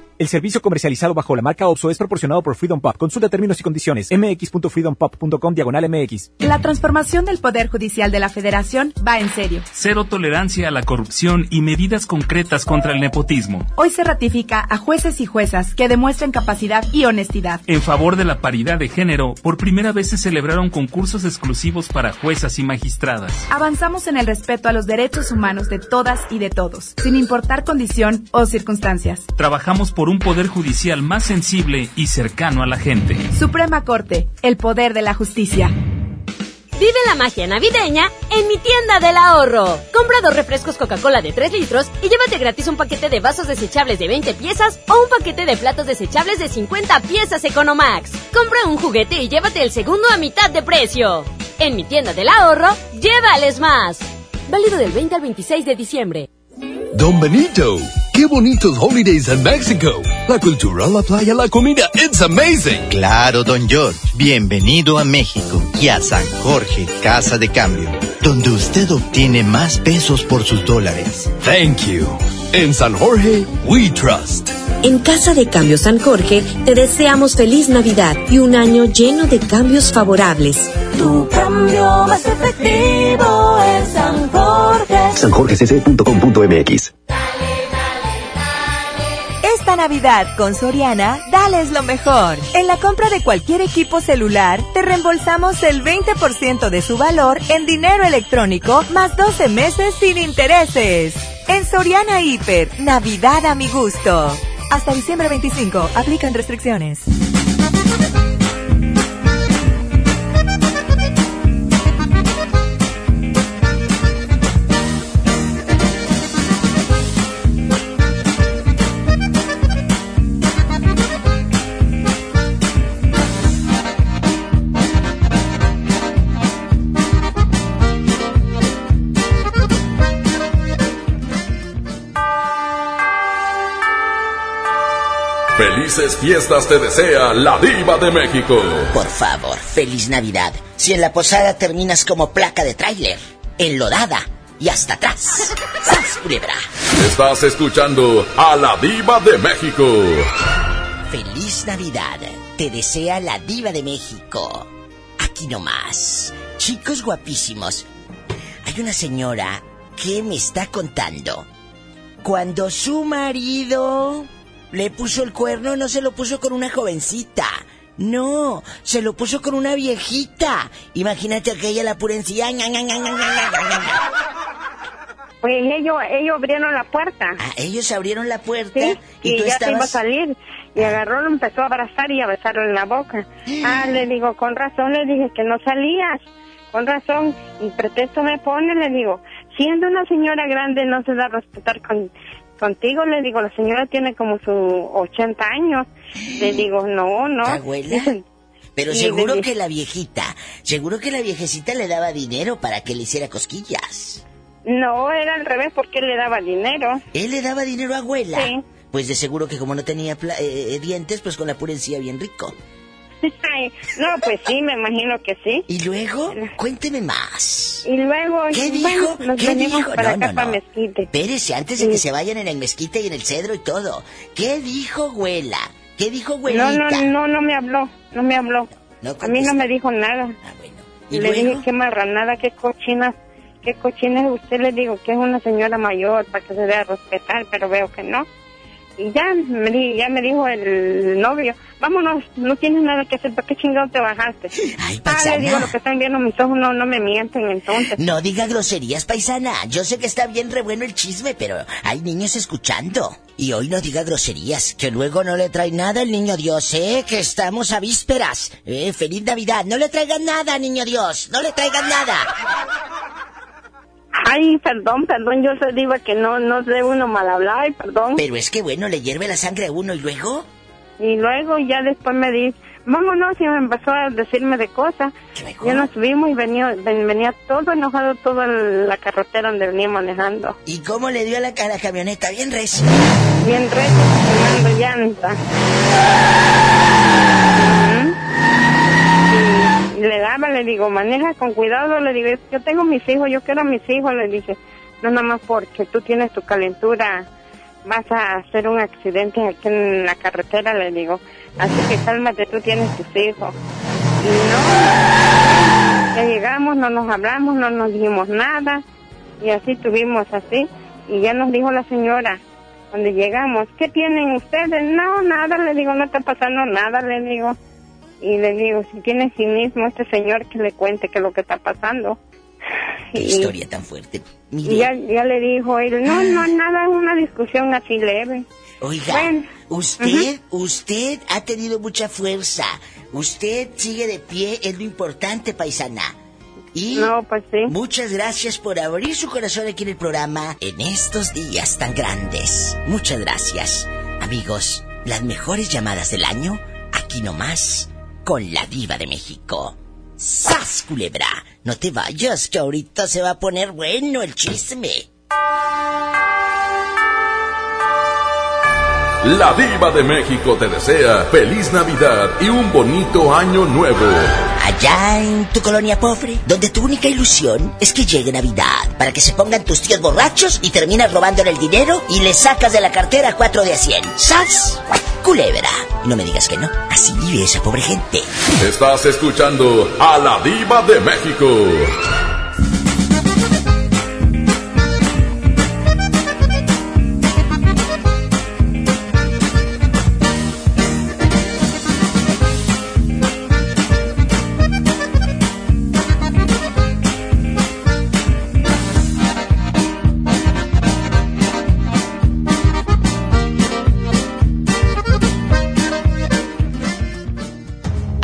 El servicio comercializado bajo la marca OPSO es proporcionado por Freedom Pop. Consulta términos y condiciones. mx.freedompop.com diagonal mx. La transformación del Poder Judicial de la Federación va en serio. Cero tolerancia a la corrupción y medidas concretas contra el nepotismo. Hoy se ratifica a jueces y juezas que demuestren capacidad y honestidad. En favor de la paridad de género, por primera vez se celebraron concursos exclusivos para juezas y magistradas. Avanzamos en el respeto a los derechos humanos de todas y de todos, sin importar condición o circunstancias. Trabajamos por un poder judicial más sensible y cercano a la gente. Suprema Corte, el poder de la justicia. Vive la magia navideña en mi tienda del ahorro. Compra dos refrescos Coca-Cola de 3 litros y llévate gratis un paquete de vasos desechables de 20 piezas o un paquete de platos desechables de 50 piezas Economax. Compra un juguete y llévate el segundo a mitad de precio. En mi tienda del ahorro, llévales más. Válido del 20 al 26 de diciembre. Don Benito, qué bonitos holidays en México. La cultura, la playa, la comida, it's amazing. Claro, don George. Bienvenido a México y a San Jorge, Casa de Cambio, donde usted obtiene más pesos por sus dólares. Thank you. En San Jorge, we trust. En Casa de Cambio San Jorge te deseamos feliz Navidad y un año lleno de cambios favorables. Tu cambio más efectivo en San Jorge. sanjorgecc.com.mx Navidad con Soriana, dales lo mejor. En la compra de cualquier equipo celular, te reembolsamos el 20% de su valor en dinero electrónico más 12 meses sin intereses. En Soriana Hiper, Navidad a mi gusto. Hasta diciembre 25, aplican restricciones. Felices fiestas te desea la diva de México. Por favor, feliz Navidad. Si en la posada terminas como placa de tráiler, enlodada y hasta atrás. ¡Sas, culebra! Estás escuchando a la diva de México. Feliz Navidad. Te desea la diva de México. Aquí nomás. Chicos guapísimos. Hay una señora que me está contando. Cuando su marido le puso el cuerno, no se lo puso con una jovencita. No, se lo puso con una viejita. Imagínate que ella la purencia. Pues ellos, ellos abrieron la puerta. Ah, ellos abrieron la puerta Sí, y, y, tú ya iba a estabas. salir. Y agarró, lo empezó a abrazar y a besarlo en la boca. Ah, le digo, con razón le dije que no salías. Con razón. Y pretexto me pone, le digo, siendo una señora grande no se da a respetar con, contigo. Le digo, la señora tiene como sus 80 años. Le digo, no, no. Abuela. Pero [LAUGHS] seguro que la viejita, seguro que la viejecita le daba dinero para que le hiciera cosquillas. No, era al revés porque él le daba dinero. Él le daba dinero a abuela. Sí. Pues de seguro que como no tenía eh, eh, dientes, pues con la purencia bien rico. Ay, no, pues sí, me imagino que sí. ¿Y luego? Cuénteme más. Y luego, ¿Qué dijo? nos ¿Qué venimos dijo? para No, acá, no, no. Mezquite. Espérese, antes de que se vayan en el mezquite y en el cedro y todo. ¿Qué dijo abuela? ¿Qué dijo No, abuelita? no, no, no me habló, no me habló. No a mí no me dijo nada. ¿Y le luego? dije, qué marranada, qué cochina, qué cochina es usted. Le digo que es una señora mayor para que se dé a respetar, pero veo que no. Y ya me, ya me dijo el novio, vámonos, no tienes nada que hacer, ¿para qué chingado te bajaste? ah, paisana. le digo, lo que están viendo mis ojos no, no me mienten entonces. No diga groserías, paisana. Yo sé que está bien re bueno el chisme, pero hay niños escuchando. Y hoy no diga groserías, que luego no le trae nada el niño Dios, ¿eh? Que estamos a vísperas. Eh, feliz Navidad. No le traigan nada, niño Dios. No le traigan nada. Ay, perdón, perdón, yo se digo que no, no sé uno mal hablar, ay, perdón. Pero es que bueno, le hierve la sangre a uno y luego. Y luego ya después me dice, vámonos, y me empezó a decirme de cosas. Ya nos subimos y venía, ven- venía todo enojado, toda la carretera donde venía manejando. ¿Y cómo le dio a la, a la camioneta? Bien recio. Bien recio, quemando llanta. Ujú. Le daba, le digo, maneja con cuidado, le digo, yo tengo mis hijos, yo quiero a mis hijos, le dije, no nada más porque tú tienes tu calentura, vas a hacer un accidente aquí en la carretera, le digo, así que cálmate, tú tienes tus hijos. Y no, ya llegamos, no nos hablamos, no nos dijimos nada, y así tuvimos así, y ya nos dijo la señora, cuando llegamos, ¿qué tienen ustedes? No, nada, le digo, no está pasando nada, le digo. Y le digo, si tiene sí mismo este señor que le cuente qué es lo que está pasando. Qué Y- historia tan fuerte. Mire. Y ya, ya le dijo él, no, no, nada, es una discusión así leve. Oiga, Bueno, usted, usted ha tenido mucha fuerza. Usted sigue de pie, es lo importante, paisana. Y pues muchas gracias por abrir su corazón aquí en el programa en estos días tan grandes. Muchas gracias. Amigos, las mejores llamadas del año, aquí nomás, con la diva de México. ¡Sas, culebra! No te vayas, que ahorita se va a poner bueno el chisme. La diva de México te desea feliz Navidad y un bonito año nuevo. Allá en tu colonia pobre, donde tu única ilusión es que llegue Navidad, para que se pongan tus tíos borrachos y terminas robándole el dinero y le sacas de la cartera cuatro de a cien. ¡Sas! Culebra. No me digas que no. Así vive esa pobre gente. Estás escuchando a la diva de México.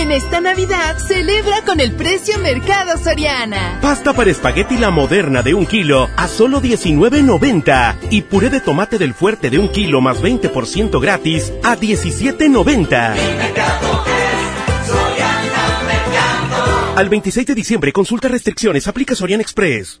En esta Navidad, celebra con el precio Mercado Soriana. Pasta para espagueti la moderna de un kilo a solo 19.90 y puré de tomate del fuerte de un kilo más 20% gratis a 17.90. Al 26 de diciembre, consulta restricciones, aplica Sorian Express.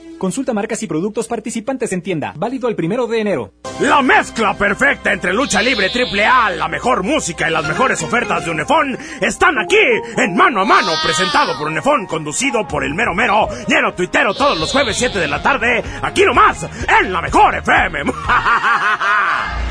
Consulta marcas y productos participantes en tienda. Válido el primero de enero. La mezcla perfecta entre lucha libre triple A, la mejor música y las mejores ofertas de Unefón están aquí en Mano a Mano, presentado por Unefón, conducido por el mero mero, lleno tuitero todos los jueves 7 de la tarde, aquí nomás, en la mejor FM. [LAUGHS]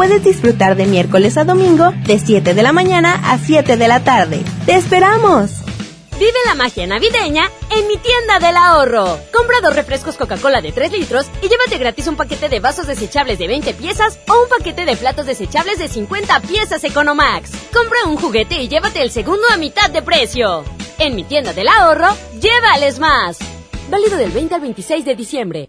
puedes disfrutar de miércoles a domingo de 7 de la mañana a 7 de la tarde. ¡Te esperamos! Vive la magia navideña en mi tienda del ahorro. Compra dos refrescos Coca-Cola de 3 litros y llévate gratis un paquete de vasos desechables de 20 piezas o un paquete de platos desechables de 50 piezas Economax. Compra un juguete y llévate el segundo a mitad de precio. En mi tienda del ahorro, llévales más. Válido del 20 al 26 de diciembre.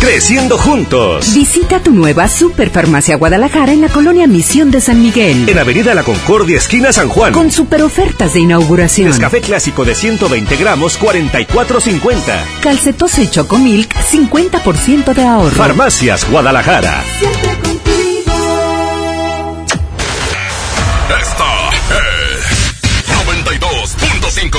Creciendo juntos. Visita tu nueva Superfarmacia Guadalajara en la colonia Misión de San Miguel. En Avenida La Concordia, esquina San Juan. Con super ofertas de inauguración. Café clásico de 120 gramos, 44.50. Calcetose Chocomilk, 50% de ahorro. Farmacias Guadalajara. Esta es 92.5.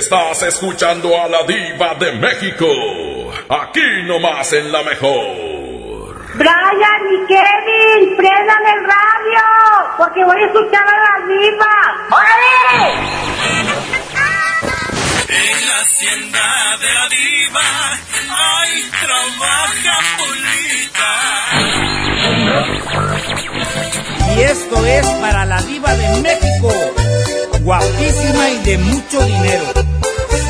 Estás escuchando a la diva de México. Aquí nomás en la mejor. Brian y Kevin, prendan el radio, porque voy a escuchar a la diva. ¡Órale! En la hacienda de la diva, ay, trabaja Polita. Y esto es para la diva de México, guapísima y de mucho dinero.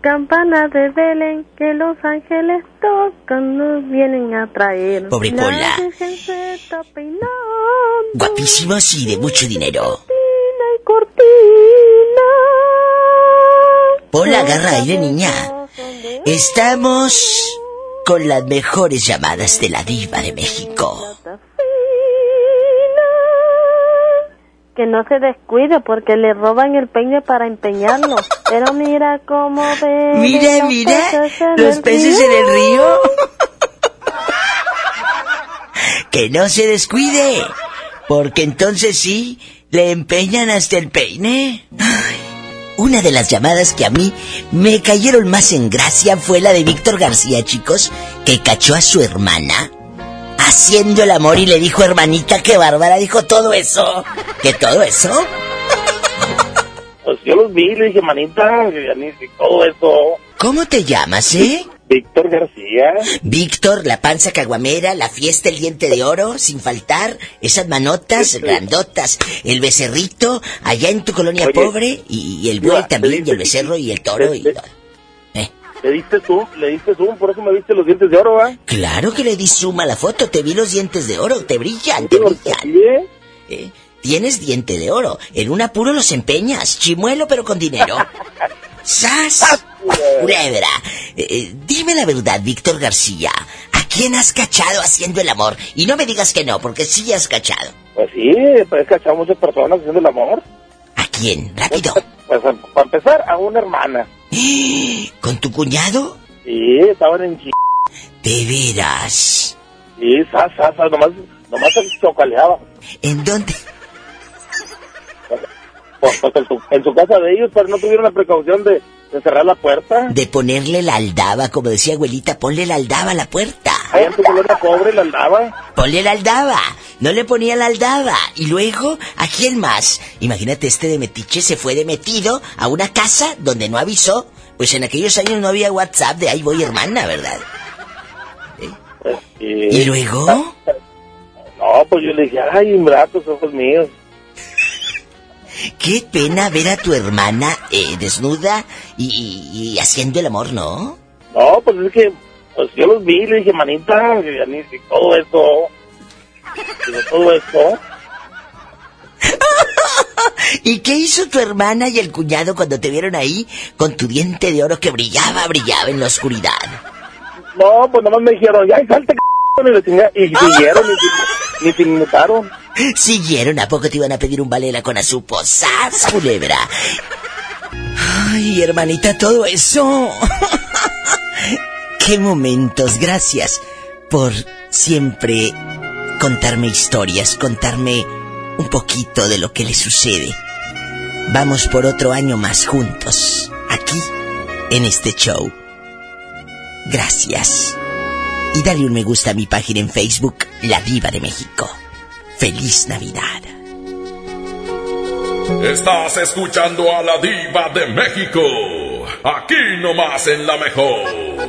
campana de Belén, que los ángeles tocan, nos vienen a traer. Pobre La Pola. Guapísimos y de mucho dinero. cortina y cortina. Pola, agarra aire, niña. Estamos con las mejores llamadas de la diva de México. Que no se descuide porque le roban el peine para empeñarlo. [LAUGHS] Pero mira cómo ve. Mira, mira, los peces en el río. [LAUGHS] Que no se descuide, porque entonces sí, le empeñan hasta el peine. Ay, una de las llamadas que a mí me cayeron más en gracia fue la de Víctor García, chicos, que cachó a su hermana haciendo el amor y le dijo, hermanita, que bárbara, dijo todo eso. ¿Que todo eso? Pues yo los vi, le dije, manita, que todo eso. ¿Cómo te llamas, eh? Víctor García. Víctor, la panza caguamera, la fiesta, el diente de oro, sin faltar, esas manotas grandotas, el becerrito, allá en tu colonia Oye, pobre, y, y el buey también, y el becerro, y el toro, y le- diste zoom, le diste zoom, por eso me viste los dientes de oro, ¿va? Claro que le di suma a la foto, te vi los dientes de oro, te brillan, te brillan. Eh, Tienes diente de oro, en un apuro los empeñas, chimuelo pero con dinero. [LAUGHS] ¡Sas! Culebra. Eh, eh, dime la verdad, Víctor García. ¿A quién has cachado haciendo el amor? Y no me digas que no, porque sí has cachado. Pues sí, pues he cachado muchas personas haciendo el amor. ¿A quién? Rápido. Pues a- para empezar, a una hermana. [GASPS] ¿Con tu cuñado? Sí, estaban en chi... De veras. Sí, sas, sas, sas, nomás, nomás se chocaleaba. ¿En dónde? Pues, pues, en, su, en su casa de ellos, pero no tuvieron la precaución de, de cerrar la puerta. De ponerle la aldaba, como decía abuelita, ponle la aldaba a la puerta. Allá en tu colonia pobre la andaba. Ponle la aldaba. No le ponía la aldaba. Y luego, ¿a quién más? Imagínate, este de Metiche se fue de metido a una casa donde no avisó. Pues en aquellos años no había WhatsApp de ahí voy hermana, ¿verdad? ¿Y luego? No, pues yo le dije, ay, ingratos ojos míos. Qué pena ver a tu hermana eh, desnuda y, y- y haciendo el amor, ¿no? No, pues es que, pues yo los vi, le dije, manita, que todo eso. Digo, todo eso. [LAUGHS] ¿Y qué hizo tu hermana y el cuñado cuando te vieron ahí con tu diente de oro que brillaba, brillaba en la oscuridad? No, pues nomás me dijeron, ya, salte, c*****", y, y [LAUGHS] siguieron, y, se inmutaron. Siguieron, ¿a poco te iban a pedir un valera con azupo? ¡Sas, culebra! Ay, hermanita, todo eso. [LAUGHS] Qué momentos, gracias por siempre contarme historias, contarme un poquito de lo que le sucede. Vamos por otro año más juntos, aquí, en este show. Gracias. Y dale un me gusta a mi página en Facebook, La Diva de México. ¡Feliz Navidad! Estás escuchando a la diva de México. Aquí nomás en la mejor.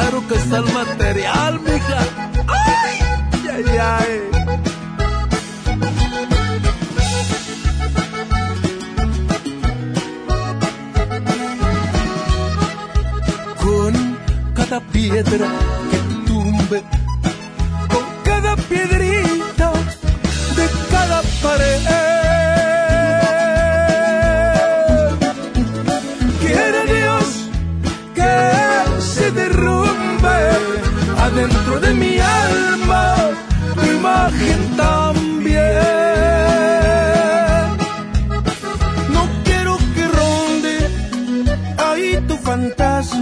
Caro que está el material, mija. ¡Ay! ¡Ay, ay! Con cada piedra que tumbe,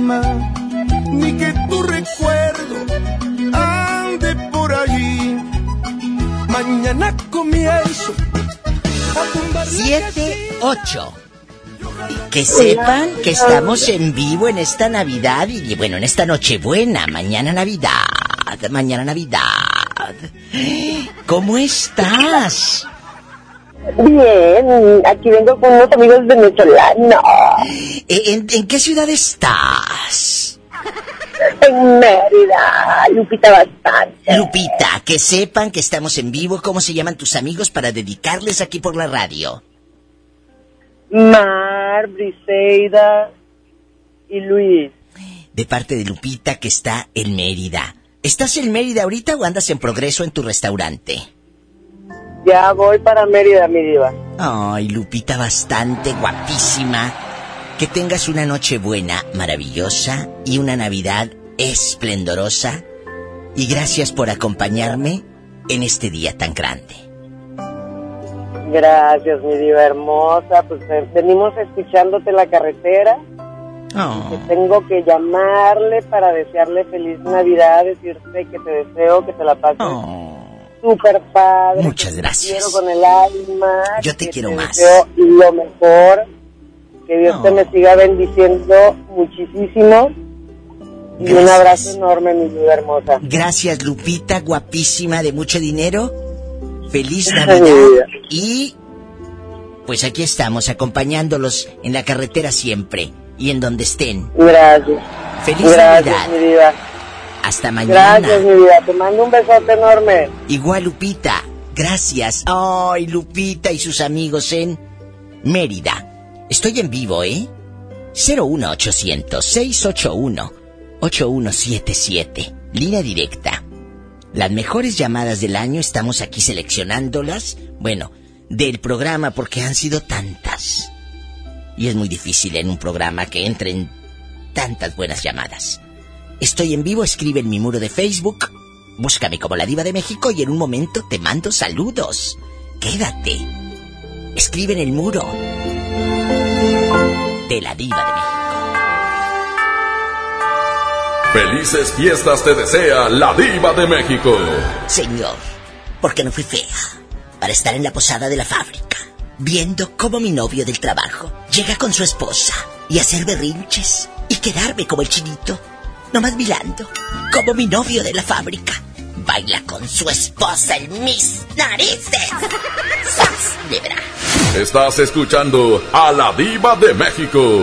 ni que tu recuerdo ande por allí. Mañana comienzo a tumbar la 7, 8. Que sepan que estamos en vivo en esta Navidad y bueno, en esta Nochebuena, mañana Navidad, mañana Navidad. ¿Cómo estás? Bien, aquí vengo con unos amigos venezolanos. ¿E, ¿En, en qué ciudad estás? En Mérida, Lupita bastante. Lupita, que sepan que estamos en vivo. ¿Cómo se llaman tus amigos para dedicarles aquí por la radio? Mar, Briseida y Luis. De parte de Lupita que está en Mérida. ¿Estás en Mérida ahorita o andas en progreso en tu restaurante? Ya voy para Mérida, mi diva. Ay, Lupita, bastante guapísima. Que tengas una noche buena, maravillosa y una Navidad esplendorosa. Y gracias por acompañarme en este día tan grande. Gracias, mi diva hermosa. Pues eh, venimos escuchándote la carretera. Oh. Que tengo que llamarle para desearle feliz Navidad, decirte que te deseo que te la pases super padre. Muchas que te gracias. quiero con el alma. Yo te quiero más. deseo lo mejor. Que Dios te me siga bendiciendo muchísimo. Y un Gracias. abrazo enorme, mi vida hermosa. Gracias, Lupita, guapísima, de mucho dinero. Feliz [LAUGHS] Navidad. Y pues aquí estamos, acompañándolos en la carretera siempre y en donde estén. Gracias. Feliz Gracias, Navidad. mi vida. Hasta mañana. Gracias, mi vida. Te mando un besote enorme. Igual Lupita, gracias. Ay, Lupita y sus amigos en Mérida. Estoy en vivo, ¿eh? 01800 681 8177. Línea directa. Las mejores llamadas del año estamos aquí seleccionándolas. Bueno, del programa porque han sido tantas. Y es muy difícil en un programa que entren tantas buenas llamadas. Estoy en vivo, escribe en mi muro de Facebook. Búscame como la diva de México y en un momento te mando saludos. Quédate. Escribe en el muro de la diva de México. Felices fiestas te desea la diva de México. Señor, porque no fui fea para estar en la posada de la fábrica, viendo cómo mi novio del trabajo llega con su esposa y hacer berrinches y quedarme como el chinito, nomás mirando como mi novio de la fábrica baila con su esposa en mis narices. ¡Sas, libra! Estás escuchando a la diva de México.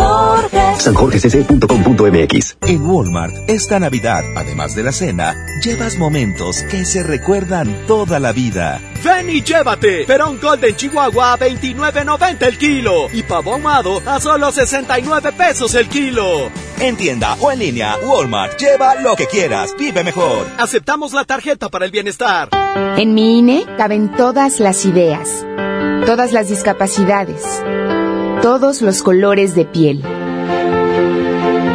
sanjorgecc.com.mx En Walmart, esta Navidad, además de la cena, llevas momentos que se recuerdan toda la vida. Ven y llévate Perón Golden Chihuahua a 29.90 el kilo y pavo ahumado a solo 69 pesos el kilo. En tienda o en línea, Walmart, lleva lo que quieras, vive mejor. Aceptamos la tarjeta para el bienestar. En mi INE caben todas las ideas, todas las discapacidades, todos los colores de piel.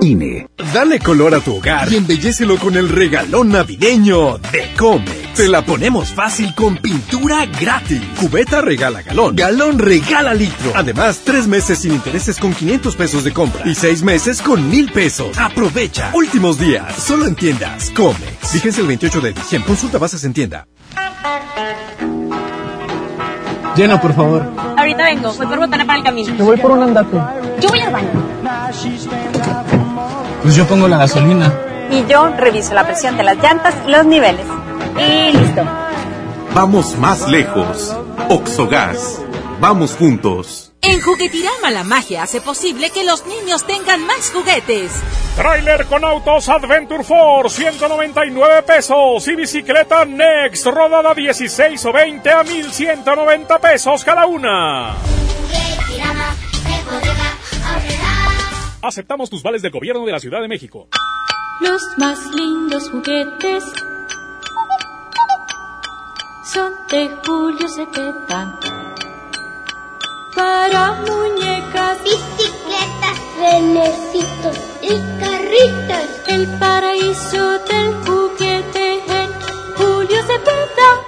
INE. Dale color a tu hogar y embellecelo con el regalón navideño de Comex. Te la ponemos fácil con pintura gratis. Cubeta regala galón. Galón regala litro. Además, tres meses sin intereses con 500 pesos de compra. Y seis meses con mil pesos. Aprovecha. Últimos días. Solo en tiendas. Comex. Fíjense el 28 de diciembre. Consulta bases en tienda. Llena, por favor. Ahorita vengo, voy por botana para el camino. Yo voy por un andate. Yo voy al baño. Pues yo pongo la gasolina. Y yo reviso la presión de las llantas y los niveles. Y listo. Vamos más lejos. Oxogas. Vamos juntos. En Juguetirama la magia hace posible que los niños tengan más juguetes. Trailer con autos Adventure Force, 199 pesos. Y bicicleta Next, rodada 16 o 20 a 1190 pesos cada una. Aceptamos tus vales del gobierno de la Ciudad de México. Los más lindos juguetes son de Julio Cepeda. Para muñecas, bicicletas, renecitos y carritas. El paraíso del juguete en Julio Cepeda.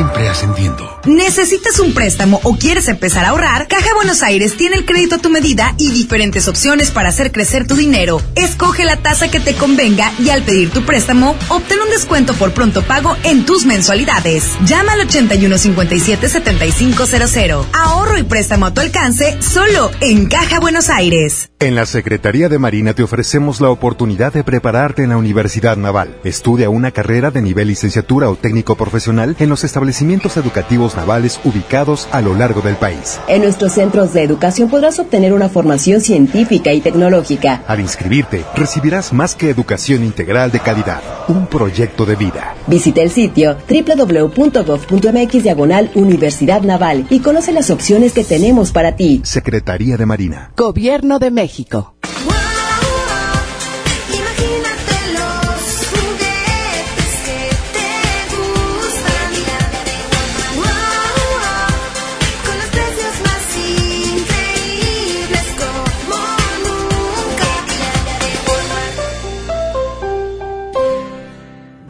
siempre ascendiendo. ¿Necesitas un préstamo o quieres empezar a ahorrar? Caja Buenos Aires tiene el crédito a tu medida y diferentes opciones para hacer crecer tu dinero. Escoge la tasa que te convenga y al pedir tu préstamo, obtén un descuento por pronto pago en tus mensualidades. Llama al 8157-7500. Ahorro y préstamo a tu alcance solo en Caja Buenos Aires. En la Secretaría de Marina te ofrecemos la oportunidad de prepararte en la Universidad Naval. Estudia una carrera de nivel licenciatura o técnico profesional en los establecimientos educativos navales ubicados a lo largo del país. En nuestros centros de educación podrás obtener una formación científica y tecnológica. Al inscribirte, recibirás más que educación integral de calidad, un proyecto de vida. Visita el sitio www.gov.mx diagonal Universidad Naval y conoce las opciones que tenemos para ti. Secretaría de Marina. Gobierno de México.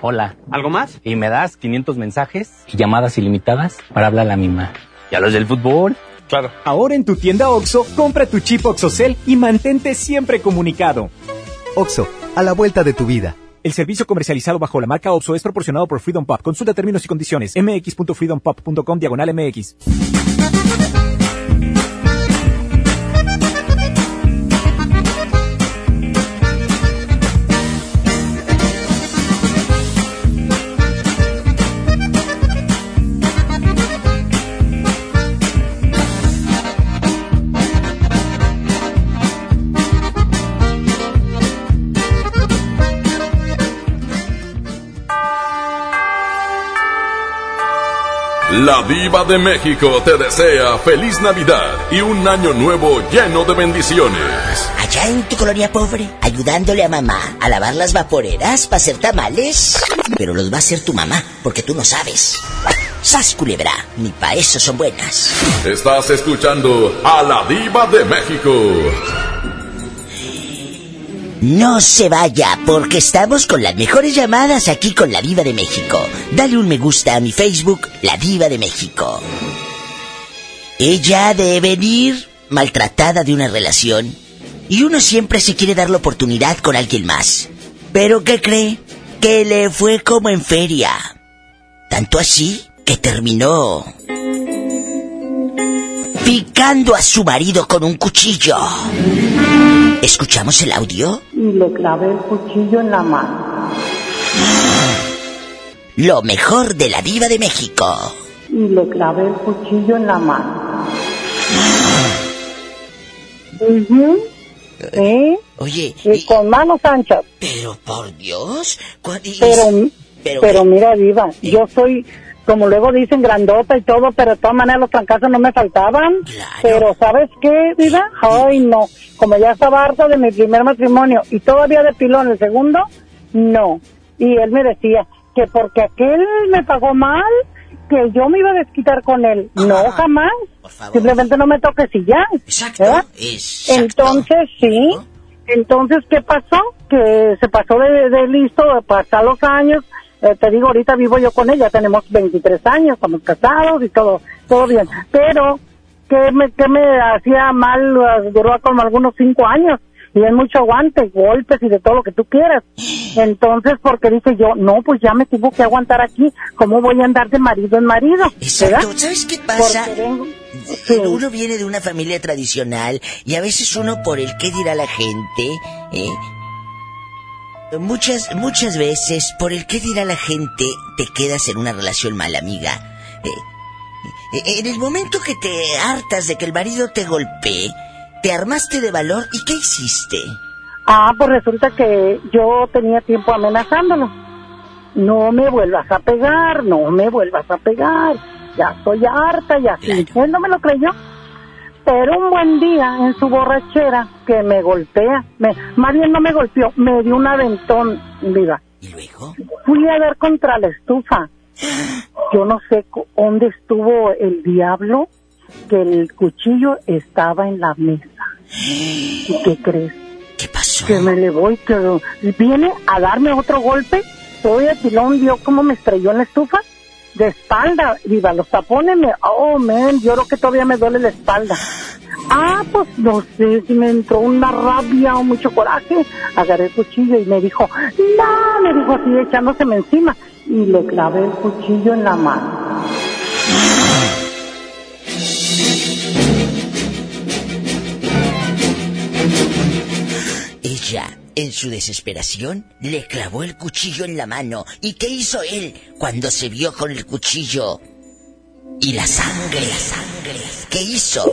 Hola. ¿Algo más? Y me das 500 mensajes y llamadas ilimitadas para hablar a la misma. ¿Y a los del fútbol? Claro. Ahora en tu tienda OXO, compra tu chip OXOCEL y mantente siempre comunicado. OXO, a la vuelta de tu vida. El servicio comercializado bajo la marca OXO es proporcionado por Freedom Pop. Consulta términos y condiciones. mx.freedompop.com diagonal mx. La Diva de México te desea feliz Navidad y un año nuevo lleno de bendiciones. Allá en tu colonia pobre, ayudándole a mamá a lavar las vaporeras para hacer tamales. Pero los va a hacer tu mamá, porque tú no sabes. Sas culebra, ni pa' eso son buenas. Estás escuchando a la Diva de México. No se vaya, porque estamos con las mejores llamadas aquí con la Diva de México. Dale un me gusta a mi Facebook, La Diva de México. Ella debe venir maltratada de una relación y uno siempre se quiere dar la oportunidad con alguien más. Pero ¿qué cree? Que le fue como en feria. Tanto así que terminó picando a su marido con un cuchillo. ¿Escuchamos el audio? Y le clavé el cuchillo en la mano. Lo mejor de la diva de México. Y le clavé el cuchillo en la mano. Ujú. ¿Eh? Oye, Y con manos anchas. pero por Dios, Pero- pero, mira, Diva, yo soy, como luego dicen, grandota y todo, pero de todas maneras los trancazos no me faltaban. Pero, ¿sabes qué, Diva? Ay, no. Como ya estaba harta de mi primer matrimonio y todavía de pilón el segundo, no. Y él me decía que porque aquel me pagó mal, que yo me iba a desquitar con él. No, jamás. Simplemente no me toques y ya. Exacto. Entonces, sí. Entonces, ¿qué pasó? Que se pasó de, de listo, pasar los años. Eh, te digo, ahorita vivo yo con ella, tenemos 23 años, estamos casados y todo, todo bien. Pero, ¿qué me, qué me hacía mal? Eh, Duró como algunos 5 años. Y hay mucho aguante, golpes y de todo lo que tú quieras. Entonces, porque dije yo, no, pues ya me tengo que aguantar aquí. ¿Cómo voy a andar de marido en marido? Exacto. ¿verdad? ¿Sabes qué pasa? Vengo- Uno viene de una familia tradicional y a veces uno por el qué dirá la gente, ¿eh? Muchas muchas veces por el qué dirá la gente te quedas en una relación mala amiga. Eh, eh, en el momento que te hartas de que el marido te golpee, te armaste de valor y ¿qué hiciste? Ah, pues resulta que yo tenía tiempo amenazándolo. No me vuelvas a pegar, no me vuelvas a pegar. Ya estoy harta y así. Él no me lo creyó. Pero un buen día en su borrachera que me golpea, me, más bien no me golpeó, me dio un aventón, viva. ¿Y luego? Fui a dar contra la estufa. [GASPS] Yo no sé dónde estuvo el diablo, que el cuchillo estaba en la mesa. ¿Y qué [GASPS] crees? ¿Qué pasó? Que me le voy, que viene a darme otro golpe. Todo el pilón vio cómo me estrelló en la estufa. De espalda, viva, los tapones me... Oh, man, yo creo que todavía me duele la espalda. Ah, pues no sé si me entró una rabia o mucho coraje. Agarré el cuchillo y me dijo, no, me dijo así echándoseme encima. Y le clavé el cuchillo en la mano. Ella, en su desesperación, le clavó el cuchillo en la mano. ¿Y qué hizo él cuando se vio con el cuchillo? Y la sangre, la sangre. ¿Qué hizo?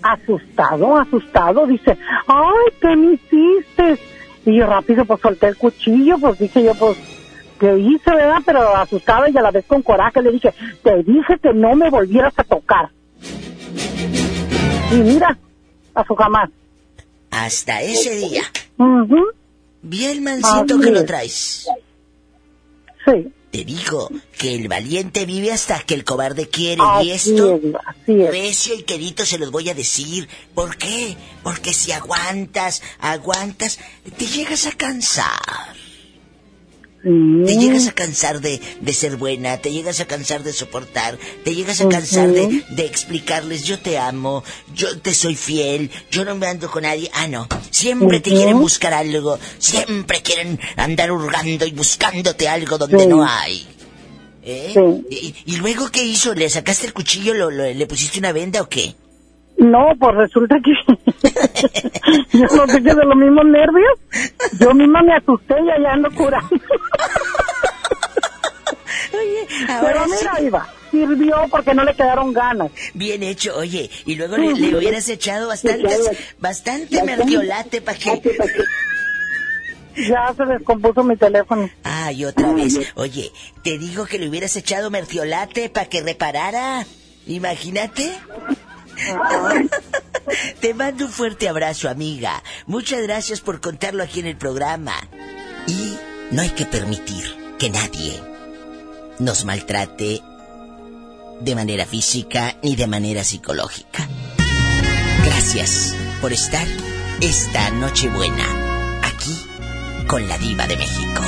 Asustado, asustado, dice, ay, ¿qué me hiciste? Y yo rápido pues solté el cuchillo, pues dije yo, pues, que hice, ¿verdad? Pero asustada y a la vez con coraje le dije, te dije que no me volvieras a tocar. Y mira, a su jamás. Hasta ese día. Ujú. Bien mansito que lo traes. Sí. Te digo que el valiente vive hasta que el cobarde quiere. y esto, es, así es. recio y querido, se los voy a decir. ¿Por qué? Porque si aguantas, aguantas, te llegas a cansar. Te llegas a cansar de, de ser buena, te llegas a cansar de soportar, te llegas a cansar de, de explicarles yo te amo, yo te soy fiel, yo no me ando con nadie. Ah, no. Siempre te quieren buscar algo, siempre quieren andar hurgando y buscándote algo donde Sí. no hay. ¿Eh? Sí. ¿Y, y luego qué hizo? ¿Le sacaste el cuchillo, lo, lo- le pusiste una venda o qué? No, pues resulta que [LAUGHS] yo no sé qué de los mismos nervios. Yo misma me asusté y allá ando curando. [LAUGHS] ahora Pero mira, sí. Iba, sirvió porque no le quedaron ganas. Bien hecho, oye, y luego le, le hubieras echado bastantes, bastante mertiolate para que... Ya se descompuso mi teléfono. Ay, otra vez. Oye, te digo que le hubieras echado mertiolate para que reparara. Imagínate. [LAUGHS] Te mando un fuerte abrazo, amiga. Muchas gracias por contarlo aquí en el programa. Y no hay que permitir que nadie nos maltrate de manera física ni de manera psicológica. Gracias por estar esta noche buena aquí con la diva de México.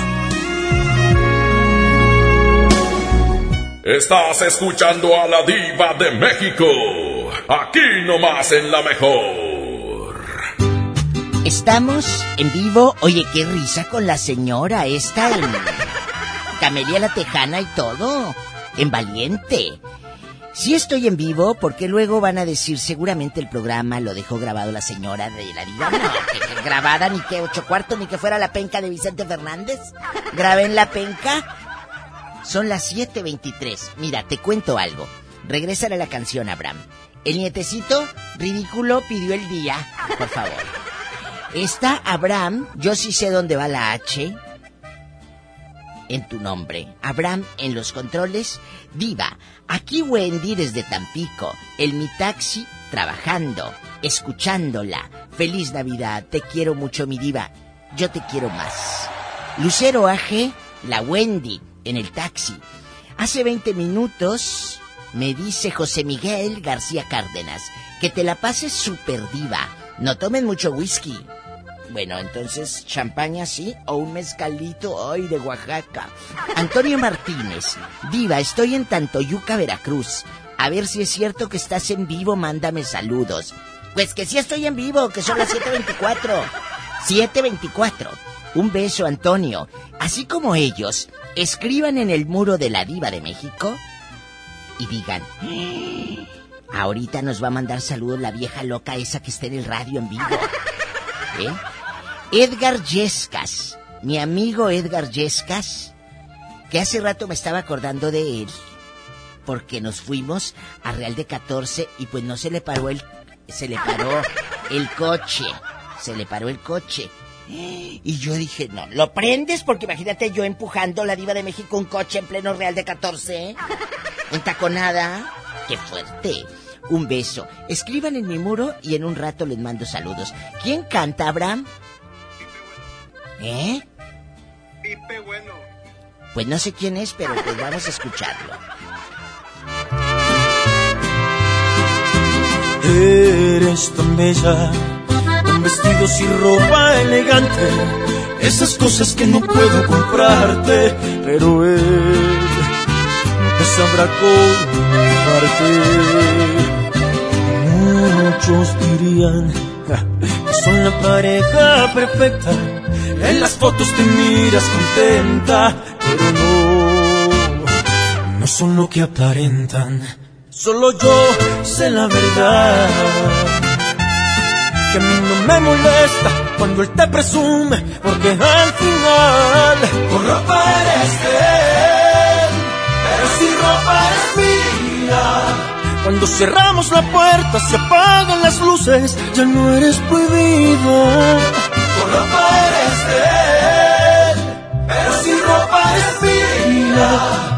Estás escuchando a la diva de México. Aquí nomás en la mejor. Estamos en vivo. Oye, qué risa con la señora esta en [LAUGHS] Camelia la Tejana y todo. En Valiente. Sí estoy en vivo porque luego van a decir seguramente el programa lo dejó grabado la señora de la diva. No, que, que [LAUGHS] grabada ni que ocho cuartos ni que fuera la penca de Vicente Fernández. Grabé en la penca. Son las 7.23. Mira, te cuento algo. Regrésale a la canción, Abraham. El nietecito ridículo pidió el día. Por favor. Está Abraham, yo sí sé dónde va la H. En tu nombre. Abraham en los controles. Diva, aquí Wendy desde Tampico. En mi taxi, trabajando, escuchándola. Feliz Navidad, te quiero mucho, mi diva. Yo te quiero más. Lucero Aje, la Wendy, en el taxi. Hace 20 minutos me dice José Miguel García Cárdenas que te la pases super diva. No tomen mucho whisky. Bueno, entonces, champaña sí o un mezcalito hoy de Oaxaca. Antonio Martínez, diva, estoy en Tantoyuca, Veracruz. A ver si es cierto que estás en vivo, mándame saludos. Pues que sí estoy en vivo, que son las 7.24. 7.24. Un beso, Antonio. Así como ellos, escriban en el muro de la diva de México y digan, "Ah, ahorita nos va a mandar saludos la vieja loca esa que está en el radio en vivo. [LAUGHS] ¿Eh? Edgar Yescas, mi amigo Edgar Yescas, que hace rato me estaba acordando de él, porque nos fuimos a Real de 14 y pues no se le paró el, se le paró el coche, se le paró el coche. Y yo dije, no, lo prendes porque imagínate yo empujando la diva de México un coche en pleno Real de 14, en taconada. Qué fuerte. Un beso. Escriban en mi muro y en un rato les mando saludos. ¿Quién canta, Abraham? ¿Eh? Pipe Bueno. Pues no sé quién es, pero pues vamos a escucharlo. Eres tan bella, vestidos y ropa elegante, esas cosas que no puedo comprarte, pero él te sabrá compartir. Muchos dirían que son la pareja perfecta, en las fotos te miras contenta, pero no, no son lo que aparentan. Solo yo sé la verdad. Que a mí no me molesta cuando él te presume, porque al final con ropa eres él, pero si ropa eres mía. Cuando cerramos la puerta, se apagan las luces, ya no eres prohibida. Con ropa eres él, pero si ropa eres mía.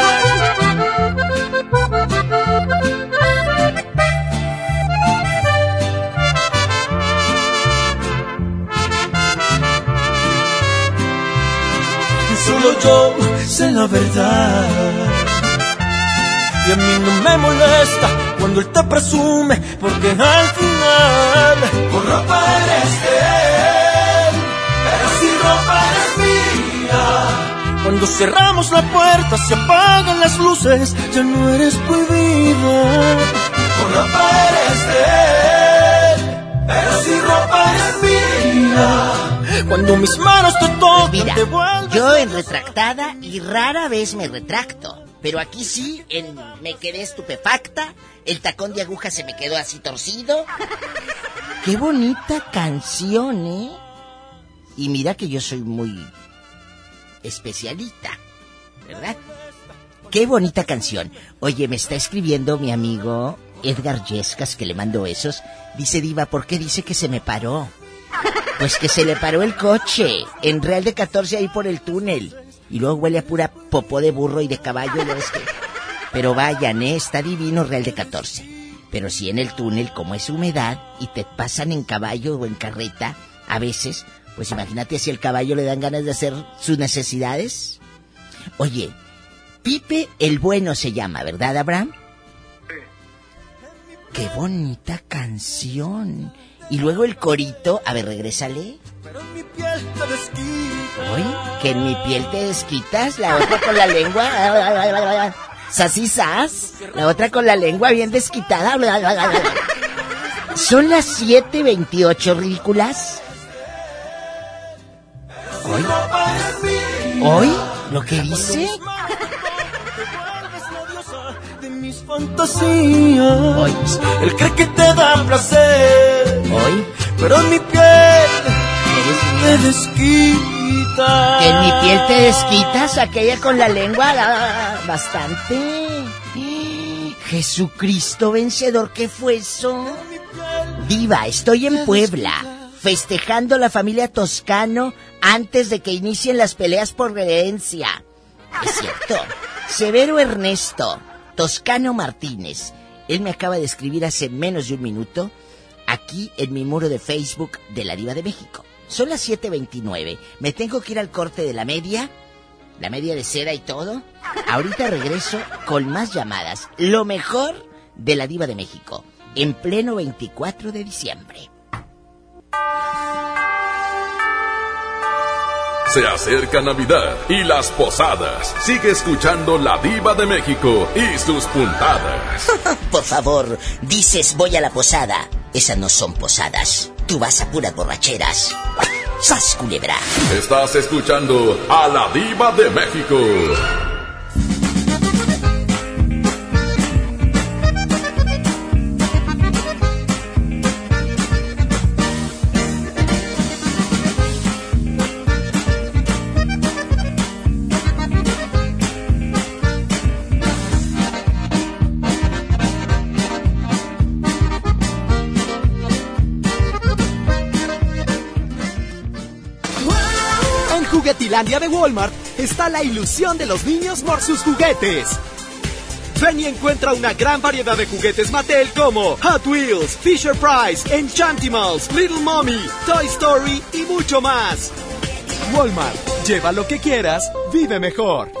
Solo yo sé la verdad. Y a mí no me molesta cuando él te presume, porque al final, con ropa eres de él, pero si ropa eres mía. Cuando cerramos la puerta, se apagan las luces, ya no eres prohibida. Con ropa eres de él, pero si ropa eres mía. Cuando mis manos te tocan, Mira, te vuelves yo en retractada y rara vez me retracto. Pero aquí sí, en, me quedé estupefacta. El tacón de aguja se me quedó así torcido. [LAUGHS] Qué bonita canción, ¿eh? Y mira que yo soy muy especialita, ¿verdad? Qué bonita canción. Oye, me está escribiendo mi amigo Edgar Yescas, que le mando esos. Dice, Diva, ¿por qué dice que se me paró? [LAUGHS] Pues que se le paró el coche en Real de 14 ahí por el túnel. Y luego huele a pura popó de burro y de caballo, ya ves que. Pero vayan, ¿eh? está divino Real de 14. Pero si en el túnel, como es humedad y te pasan en caballo o en carreta, a veces, pues imagínate si el caballo le dan ganas de hacer sus necesidades. Oye, Pipe el Bueno se llama, ¿verdad, Abraham? Qué bonita canción. Y luego el corito, a ver, regrésale. Hoy, que en mi piel te desquitas, la otra con la lengua. [LAUGHS] Sas sas. La otra con la lengua bien desquitada. [LAUGHS] Son las 7.28, ridículas. Hoy. Hoy, lo que dice. Fantasías. Hoy. Él cree que te da placer. Hoy. Pero en mi piel te desquita. Que en mi piel te desquitas, aquella con la lengua ah, bastante. Jesucristo vencedor, ¿qué fue eso? Diva, estoy en Puebla, festejando la familia Toscano antes de que inicien las peleas por herencia. Es cierto. Severo Ernesto, Toscano Martínez. Él me acaba de escribir hace menos de un minuto aquí en mi muro de Facebook de la Diva de México. Son las 7.29. Me tengo que ir al corte de la media. La media de cera y todo. Ahorita regreso con más llamadas. Lo mejor de la Diva de México. En pleno 24 de diciembre. Se acerca Navidad y las posadas. Sigue escuchando La Diva de México y sus puntadas. [LAUGHS] Por favor, dices voy a la posada. Esas no son posadas. Tú vas a puras borracheras. ¡Sas, culebra! Estás escuchando a La Diva de México. Juguetilandia de Walmart está la ilusión de los niños por sus juguetes. Ven encuentra una gran variedad de juguetes Mattel como Hot Wheels, Fisher Price, Enchantimals, Little Mommy, Toy Story y mucho más. Walmart, lleva lo que quieras, vive mejor.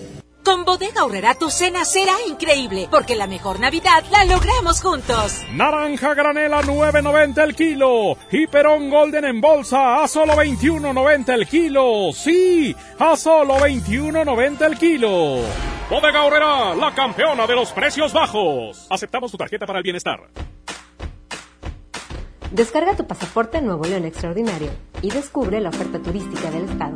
Con Bodega Horrera tu cena será increíble, porque la mejor Navidad la logramos juntos. Naranja granela 9.90 el kilo y Perón Golden en bolsa a solo 21.90 el kilo. Sí, a solo 21.90 el kilo. Bodega Horrera, la campeona de los precios bajos. Aceptamos tu tarjeta para el bienestar. Descarga tu pasaporte Nuevo León Extraordinario y descubre la oferta turística del estado.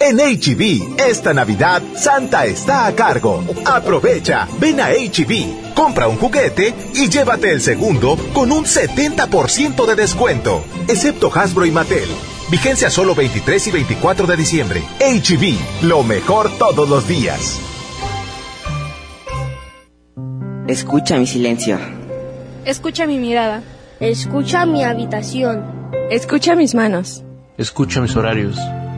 En HB, esta Navidad, Santa está a cargo. Aprovecha, ven a HB, compra un juguete y llévate el segundo con un 70% de descuento, excepto Hasbro y Mattel. Vigencia solo 23 y 24 de diciembre. HB, lo mejor todos los días. Escucha mi silencio. Escucha mi mirada. Escucha mi habitación. Escucha mis manos. Escucha mis horarios.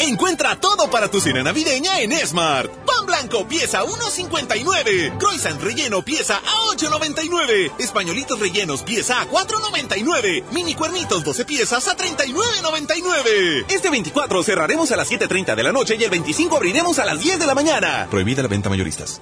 Encuentra todo para tu cena navideña en Smart. Pan blanco pieza 1.59. Croissant relleno pieza a 8.99. Españolitos rellenos pieza a 4.99. Mini cuernitos 12 piezas a 39.99. Este 24 cerraremos a las 7.30 de la noche y el 25 abriremos a las 10 de la mañana. Prohibida la venta mayoristas.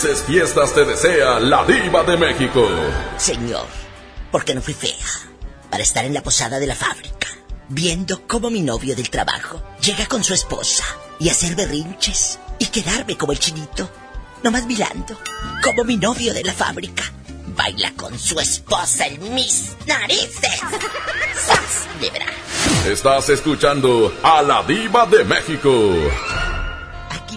Felices fiestas te desea la diva de México. Señor, ¿por qué no fui fea? Para estar en la posada de la fábrica, viendo cómo mi novio del trabajo llega con su esposa y hacer berrinches y quedarme como el chinito, nomás mirando como mi novio de la fábrica baila con su esposa en mis narices. ¡Sas, libra! Estás escuchando a la diva de México.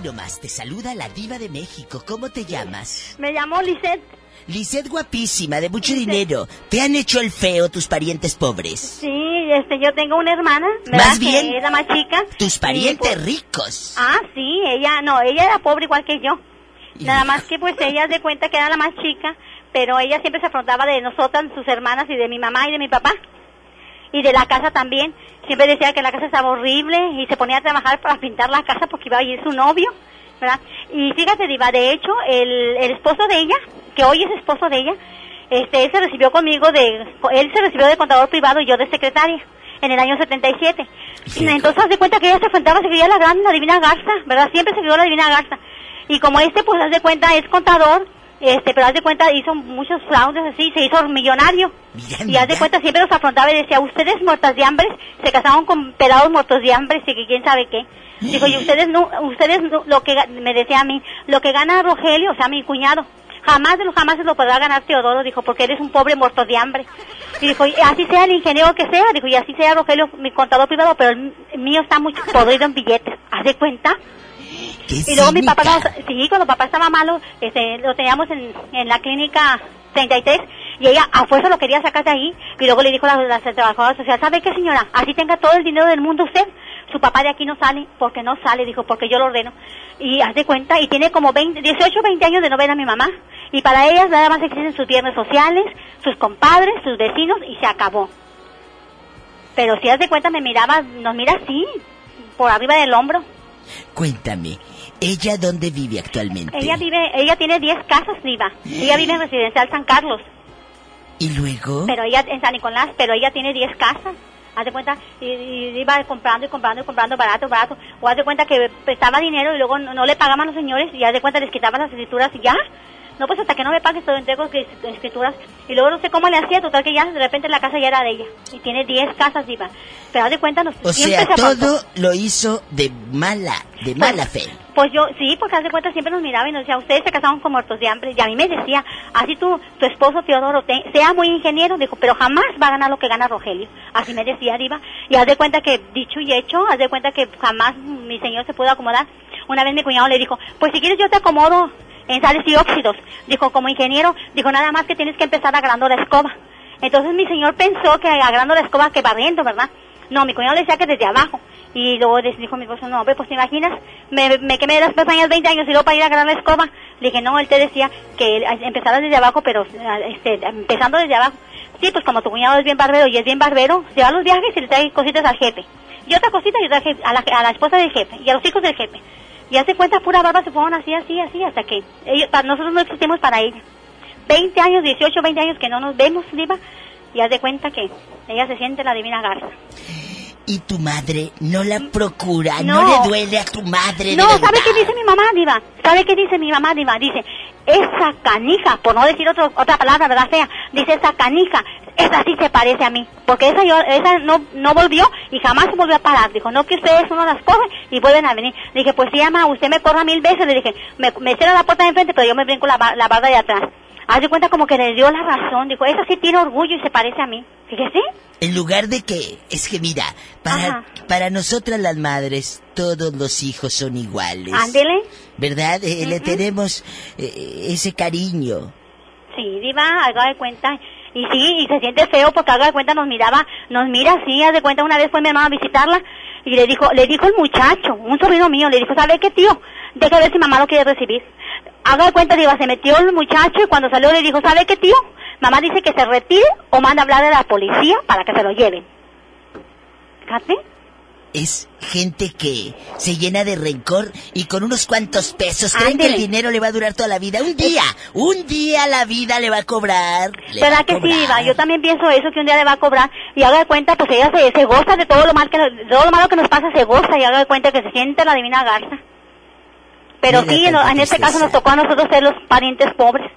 Nomás te saluda la diva de México. ¿Cómo te llamas? Me llamo Lisette. Lisette guapísima, de mucho dinero. ¿Te han hecho el feo tus parientes pobres? Sí, este, yo tengo una hermana. Más bien, Que es la más chica. Tus parientes pues, ricos. Ah, sí, ella, no, ella era pobre igual que yo. Nada más que pues ella de cuenta que era la más chica, pero ella siempre se afrontaba de nosotras, sus hermanas y de mi mamá y de mi papá. Y de la casa también. Siempre decía que la casa estaba horrible y se ponía a trabajar para pintar la casa porque iba a ir su novio, ¿verdad? Y fíjate, Diva, de hecho, el, el esposo de ella, que hoy es esposo de ella, este, él se recibió conmigo de, él se recibió de contador privado y yo de secretaria en el año 77. Entonces, haz de cuenta que ella se enfrentaba, se creía la gran, la divina garza, ¿verdad? Siempre se creó la divina garza. Y como este, pues, haz de cuenta, es contador, Este, pero haz de cuenta, hizo muchos fraudes así, se hizo millonario. y haz de cuenta, siempre los afrontaba y decía, ustedes muertas de hambre, se casaron con pelados muertos de hambre, y que quién sabe qué. Dijo, y ustedes no, ustedes no- lo que, me decía a mí, lo que gana Rogelio, o sea, mi cuñado, jamás de lo jamás se lo podrá ganar Teodoro, dijo, porque eres un pobre muerto de hambre. Y dijo, y así sea el ingeniero que sea, dijo, y así sea Rogelio, mi contador privado, pero el mío está mucho podrido en billetes. ¿Haz de cuenta? Y luego mi papá, nos- sí, cuando papá estaba malo, este, lo teníamos en, en la clínica 33 y ella a fuerza lo quería sacar de ahí y luego le dijo a la, la trabajadora social, ¿sabe qué señora? Así tenga todo el dinero del mundo usted, su papá de aquí no sale, porque no sale, dijo, porque yo lo ordeno. Y haz de cuenta, y tiene como 20, 18 20 años de no ver a mi mamá. Y para ellas nada más existen sus viernes sociales, sus compadres, sus vecinos y se acabó. Pero si haz de cuenta me miraba, nos mira así, por arriba del hombro. Cuéntame, ¿ella dónde vive actualmente? Ella vive, ella tiene 10 casas, Diva. Ella vive en Residencial San Carlos, ¿Y luego? pero ella en San Nicolás, pero ella tiene 10 casas. Haz de cuenta, y, y iba comprando y comprando y comprando barato, barato. O haz de cuenta que prestaba dinero y luego no, no le pagaban los señores y haz de cuenta les quitaban las escrituras y ya. No, pues hasta que no me pagues todo entrego escrituras. Y luego no sé cómo le hacía, total que ya de repente la casa ya era de ella. Y tiene 10 casas, Diva. Pero haz de cuenta, nos, O sea, se todo lo hizo de mala, de mala fe. Pues yo, sí, porque haz de cuenta siempre nos miraba y nos decía, ustedes se casaron con muertos de hambre. Y a mí me decía, así tu, tu esposo Teodoro te- sea muy ingeniero, dijo, pero jamás va a ganar lo que gana Rogelio. Así me decía Diva. Y haz de cuenta que, dicho y hecho, haz de cuenta que jamás mi señor se pudo acomodar. Una vez mi cuñado le dijo, pues si quieres yo te acomodo en sales y óxidos. Dijo, como ingeniero, dijo, nada más que tienes que empezar agarrando la escoba. Entonces mi señor pensó que agarrando la escoba que barriendo, ¿verdad? No, mi cuñado decía que desde abajo. Y luego dijo mi esposo, no, hombre, pues te imaginas, me, me quemé las pestañas 20 años y luego para ir a agarrar la escoba. Le dije, no, él te decía que empezara desde abajo, pero eh, este, empezando desde abajo. Sí, pues como tu cuñado es bien barbero y es bien barbero, se va a los viajes y le trae cositas al jefe. Y otra cosita y otra je- a la, a la esposa del jefe y a los hijos del jefe. Y hace cuenta, pura barba se fueron así, así, así, hasta que ellos, para nosotros no existimos para ella. 20 años, 18, 20 años que no nos vemos, Diva, y haz de cuenta que ella se siente la divina garza. ¿Y tu madre no la procura? ¿No, No. le duele a tu madre? No? ¿sabe qué dice mi mamá, Diva? ¿Sabe qué dice mi mamá, Diva? Dice, esa canija, por no decir otro, otra palabra, ¿verdad, fea? Dice, esa canija, esa sí se parece a mí. Porque esa yo, esa no, no volvió y jamás se volvió a parar. Dijo, no que ustedes uno las coge y vuelven a venir. Dije, pues sí, ama, usted me corra mil veces. Le dije, me, cierra la puerta de enfrente, pero yo me brinco la, la barda de atrás. Haz de cuenta como que le dio la razón. Dijo, esa sí tiene orgullo y se parece a mí. Fíjese. En lugar de que, es que mira, para, Ajá. para nosotras las madres, todos los hijos son iguales. Ándele. ¿Verdad? Eh, Le Ujú. tenemos eh, ese cariño. Sí, Diva, haga de cuenta. Y sí, y se siente feo porque haga de cuenta nos miraba, nos mira así, haz de cuenta una vez fue mi mamá a visitarla y le dijo, le dijo el muchacho, un sobrino mío, le dijo, ¿sabe qué tío? Deja ver si mamá lo quiere recibir. Haga de cuenta, Diva, se metió el muchacho y cuando salió le dijo, ¿sabe qué tío? Mamá dice que se retire o manda a hablar a la policía para que se lo lleven. Fíjate. Es gente que se llena de rencor y con unos cuantos pesos creen que el dinero le va a durar toda la vida. Un día, un día la vida le va a cobrar. a ¿Verdad que sí, cobrar. Diva? Yo también pienso eso, que un día le va a cobrar y haga de cuenta, pues ella se, se goza de todo lo, mal que, todo lo malo que nos pasa, se goza y haga de cuenta que se siente la divina garza. Pero Mira sí, en, este caso nos tocó a nosotros ser los parientes pobres.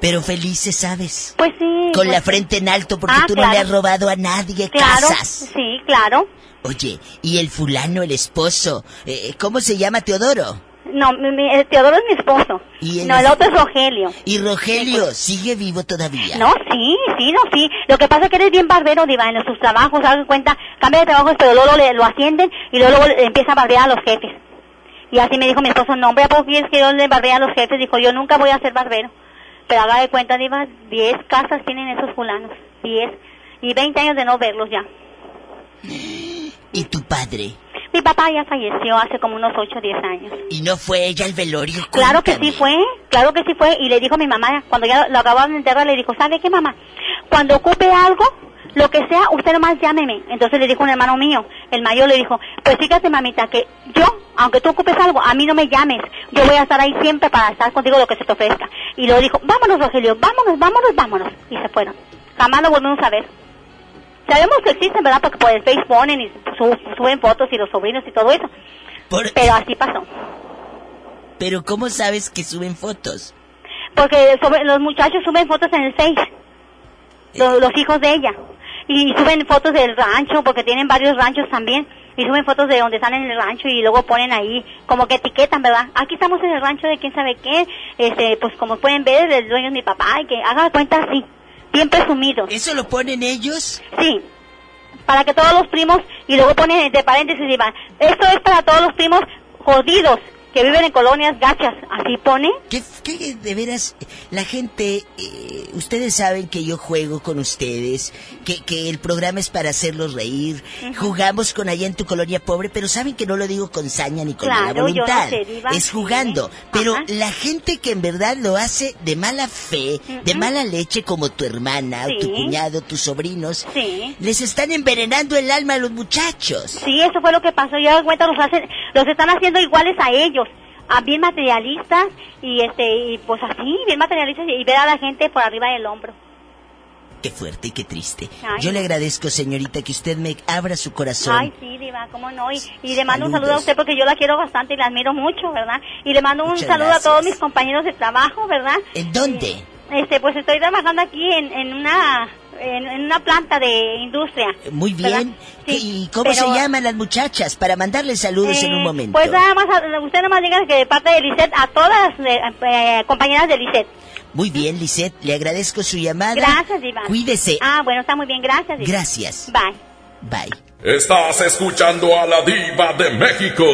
Pero felices, ¿sabes? Pues sí. Con pues la frente en alto porque Ah, tú no le has robado a nadie Claro, casas. sí, claro. Oye, y el fulano, el esposo, eh, ¿cómo se llama Teodoro? No, mi, mi- el Teodoro es mi esposo. Y el no, el otro es Rogelio. Y Rogelio, ¿sigue vivo todavía? No, sí, sí, no, sí. Lo que pasa es que eres bien barbero, Diva, en sus trabajos, hagan cuenta, cambia de trabajo, pero luego le- lo ascienden y luego, luego empieza a barbear a los jefes. Y así me dijo mi esposo, no, hombre, ¿a poco quieres que yo le barbee a los jefes? Dijo, yo nunca voy a ser barbero. Pero haga de cuenta, Diva, 10 casas tienen esos fulanos, 10. Y 20 años de no verlos ya. ¿Y tu padre? Mi papá ya falleció hace como unos 8 o 10 años. ¿Y no fue ella al velorio? Claro que Cuéntame. sí fue, claro que sí fue. Y le dijo a mi mamá, cuando ya lo acababan de enterrar, le dijo, ¿sabe qué mamá? Cuando ocupe algo, lo que sea, usted nomás llámeme. Entonces le dijo un hermano mío, el mayor le dijo, pues fíjate mamita, que yo, aunque tú ocupes algo, a mí no me llames. Yo voy a estar ahí siempre para estar contigo lo que se te ofrezca. Y luego dijo, vámonos Rogelio, vámonos, vámonos, vámonos. Y se fueron. Jamás lo volvimos a ver. Sabemos que existen, ¿verdad? Porque por el Face ponen y su- suben fotos y los sobrinos y todo eso. Por- Pero así pasó. Pero ¿cómo sabes que suben fotos? Porque sobre- los muchachos suben fotos en el Face, los, los hijos de ella. Y suben fotos del rancho, porque tienen varios ranchos también. Y suben fotos de donde están en el rancho y luego ponen ahí, como que etiquetan, ¿verdad? Aquí estamos en el rancho de quién sabe qué. Este, pues como pueden ver, el dueño es mi papá y que haga cuenta así, bien presumidos. ¿Eso lo ponen ellos? Sí, para que todos los primos, y luego ponen entre paréntesis, Iván, esto es para todos los primos jodidos que viven en colonias gachas, así pone. ¿Qué, qué de veras? La gente, eh, ustedes saben que yo juego con ustedes, que, que el programa es para hacerlos reír. Jugamos con allá en tu colonia pobre, pero saben que no lo digo con saña ni con mala Claro, yo voluntad. no sé, Diva, es sí. jugando. Pero Ajá. la gente que en verdad lo hace de mala fe, de mala leche, como tu hermana, o tu cuñado, tus sobrinos, Sí. les están envenenando el alma a los muchachos. Sí, eso fue lo que pasó. De cuenta los hacen, los están haciendo iguales a ellos, bien materialistas y este y pues así, bien materialistas y ver a la gente por arriba del hombro. Qué fuerte y qué triste. Ay, Yo le agradezco, señorita, que usted me abra su corazón. Ay, sí, Diva, cómo no. Y, y le mando un Saludos. saludo a usted porque yo la quiero bastante y la admiro mucho, ¿verdad? Y le mando un Muchas saludo gracias. a todos mis compañeros de trabajo, ¿verdad? ¿En dónde? Este, pues estoy trabajando aquí en, en una en, en una planta de industria. Muy ¿verdad? bien. Sí, ¿Y cómo pero, se llaman las muchachas? Para mandarles saludos en un eh, momento. Pues nada más, usted nada más diga que de parte de Lisette, a todas las eh, eh, compañeras de Lisette. Muy bien, Lisette, le agradezco su llamada. Gracias, Iván. Cuídese. Ah, bueno, está muy bien, gracias. Iván. Gracias. Bye. Bye. Estás escuchando a la diva de México.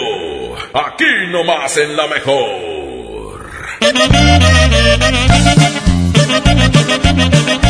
Aquí nomás en la mejor. [LAUGHS]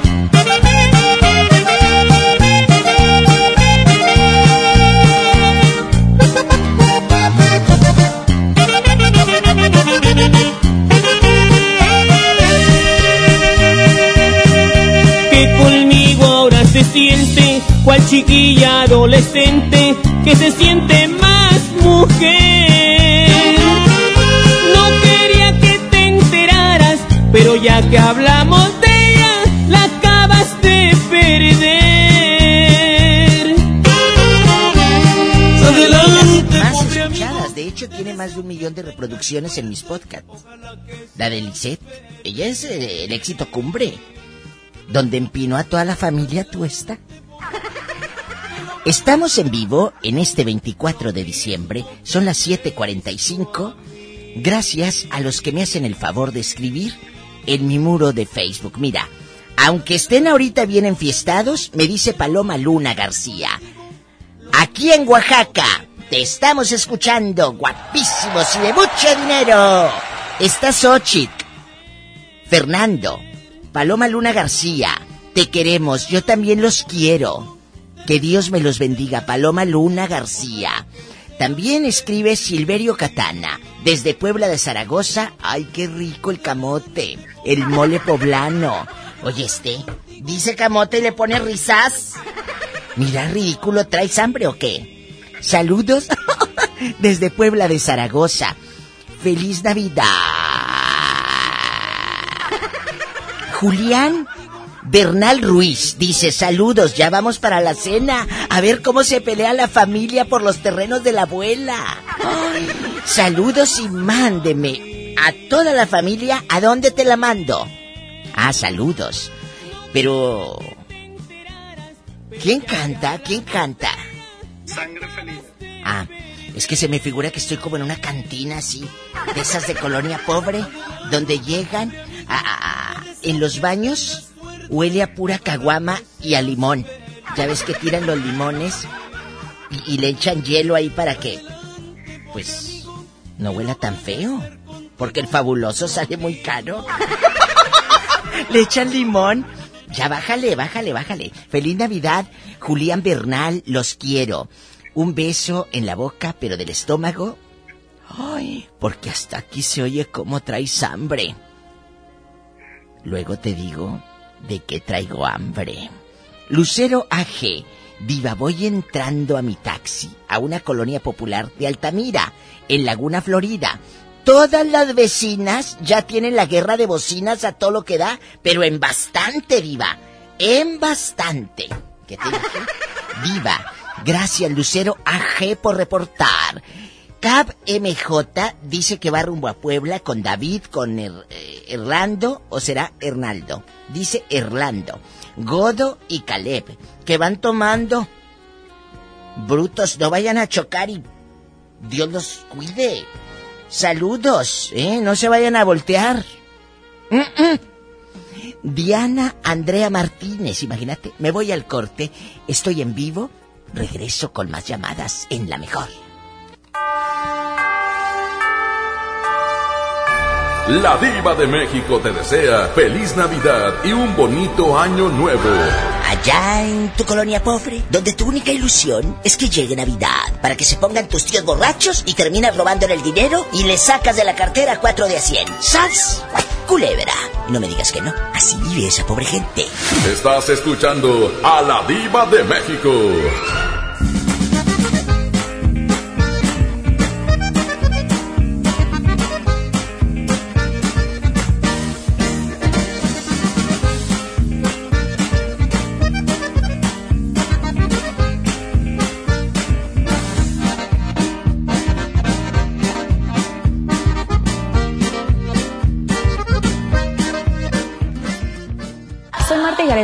Chiquilla adolescente, que se siente más mujer. No quería que te enteraras, pero ya que hablamos de ella, la acabas de perder. Adelante, Más escuchadas. De hecho, tiene más de un millón de reproducciones en mis podcasts. La de Lisette. Ella es eh, el éxito cumbre. Donde empinó a toda la familia tuesta. Estamos en vivo en este 24 de diciembre. Son las 7:45. Gracias a los que me hacen el favor de escribir en mi muro de Facebook. Mira, aunque estén ahorita bien enfiestados, me dice Paloma Luna García. Aquí en Oaxaca te estamos escuchando, guapísimos y de mucho dinero. Está Xochitl, Fernando, Paloma Luna García. Te queremos, yo también los quiero. Que Dios me los bendiga, Paloma Luna García. También escribe Silverio Catana, desde Puebla de Zaragoza. Ay, qué rico el camote, el mole poblano. Oye, este, dice camote y le pone risas. Mira, ridículo, ¿traes hambre o qué? Saludos [LAUGHS] desde Puebla de Zaragoza. Feliz Navidad. Julián Bernal Ruiz dice, saludos, ya vamos para la cena. A ver cómo se pelea la familia por los terrenos de la abuela. saludos y mándeme a toda la familia. ¿A dónde te la mando? Ah, saludos. Pero... ¿Quién canta? ¿Quién canta? Sangre feliz. Ah, es que se me figura que estoy como en una cantina así, de esas de colonia pobre, donde llegan a, en los baños huele a pura caguama y a limón. Ya ves que tiran los limones y, le echan hielo ahí para que, pues, no huela tan feo. Porque el fabuloso sale muy caro. [LAUGHS] le echan limón. Ya bájale, bájale, bájale. Feliz Navidad, Julián Bernal, los quiero. Un beso en la boca, pero del estómago. Ay, porque hasta aquí se oye cómo traes hambre. Luego te digo de que traigo hambre. Lucero AG, viva, voy entrando a mi taxi, a una colonia popular de Altamira, en Laguna, Florida. Todas las vecinas ya tienen la guerra de bocinas a todo lo que da, pero en bastante, viva. En bastante. ¿Qué te dije? [LAUGHS] Viva. Gracias, Lucero AG, por reportar. Cab MJ dice que va rumbo a Puebla con David, con Er- eh, Erlando, o será Hernaldo. Dice Erlando. Godo y Caleb, que van tomando. Brutos, no vayan a chocar y Dios los cuide. Saludos, ¿eh? No se vayan a voltear. Diana Andrea Martínez, imagínate, me voy al corte, estoy en vivo, regreso con más llamadas en la mejor. La diva de México te desea feliz Navidad y un bonito año nuevo. Allá en tu colonia pobre, donde tu única ilusión es que llegue Navidad, para que se pongan tus tíos borrachos y terminas robándole el dinero y le sacas de la cartera cuatro de a cien. ¡Sas! Culebra. No me digas que no, así vive esa pobre gente. Estás escuchando a la diva de México.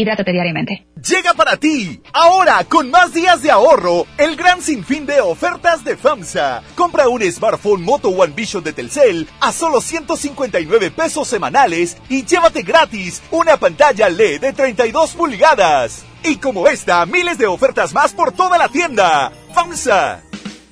Hidrátate diariamente. Llega para ti, ahora con más días de ahorro, el gran sinfín de ofertas de FAMSA. Compra un smartphone Moto One Vision de Telcel a solo 159 pesos semanales y llévate gratis una pantalla LED de 32 pulgadas. Y como esta, miles de ofertas más por toda la tienda. FAMSA.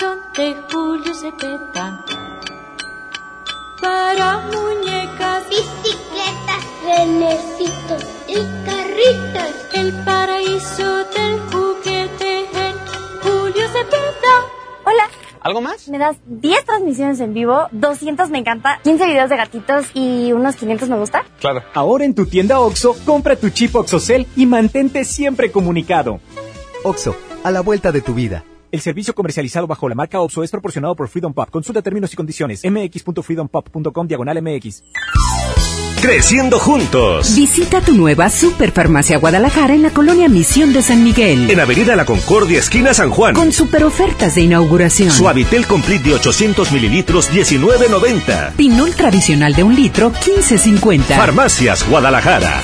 son de Julio Cepeda. Para muñecas, bicicletas, renecitos y carritos. El paraíso del juguete en Julio Cepeda. Hola. ¿Algo más? Me das 10 transmisiones en vivo, 200 me encanta, 15 videos de gatitos y unos 500 me gusta. Claro. Ahora en tu tienda OXO, compra tu chip OXOCEL y mantente siempre comunicado. OXO, a la vuelta de tu vida. El servicio comercializado bajo la marca OPSO es proporcionado por Freedom Pop. Consulta términos y condiciones. mx.freedompop.com diagonal mx. creciendo juntos. Visita tu nueva Superfarmacia Guadalajara en la colonia Misión de San Miguel. En Avenida La Concordia, esquina San Juan. Con super ofertas de inauguración. Suavitel Complete de 800 mililitros, 19.90. Pinol tradicional de un litro, 15.50. Farmacias Guadalajara.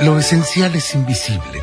Lo esencial es invisible,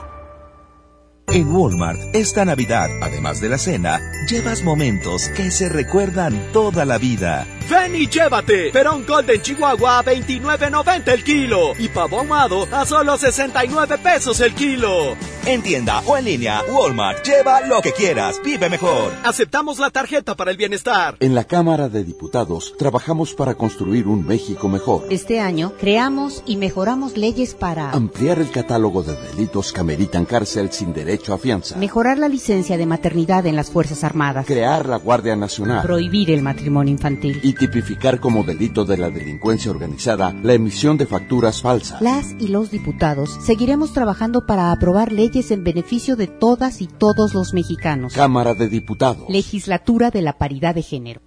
En Walmart, esta Navidad, además de la cena, llevas momentos que se recuerdan toda la vida. Ven y llévate Perón Golden Chihuahua a 29.90 el kilo y pavo ahumado a solo 69 pesos el kilo. En tienda o en línea, Walmart, lleva lo que quieras, vive mejor. Aceptamos la tarjeta para el bienestar. En la Cámara de Diputados trabajamos para construir un México mejor. Este año creamos y mejoramos leyes para ampliar el catálogo de delitos que ameritan cárcel sin derecho a fianza, mejorar la licencia de maternidad en las Fuerzas Armadas, crear la Guardia Nacional, prohibir el matrimonio infantil y tipificar como delito de la delincuencia organizada la emisión de facturas falsas. Las y los diputados seguiremos trabajando para aprobar leyes en beneficio de todas y todos los mexicanos. Cámara de Diputados. Legislatura de la Paridad de Género.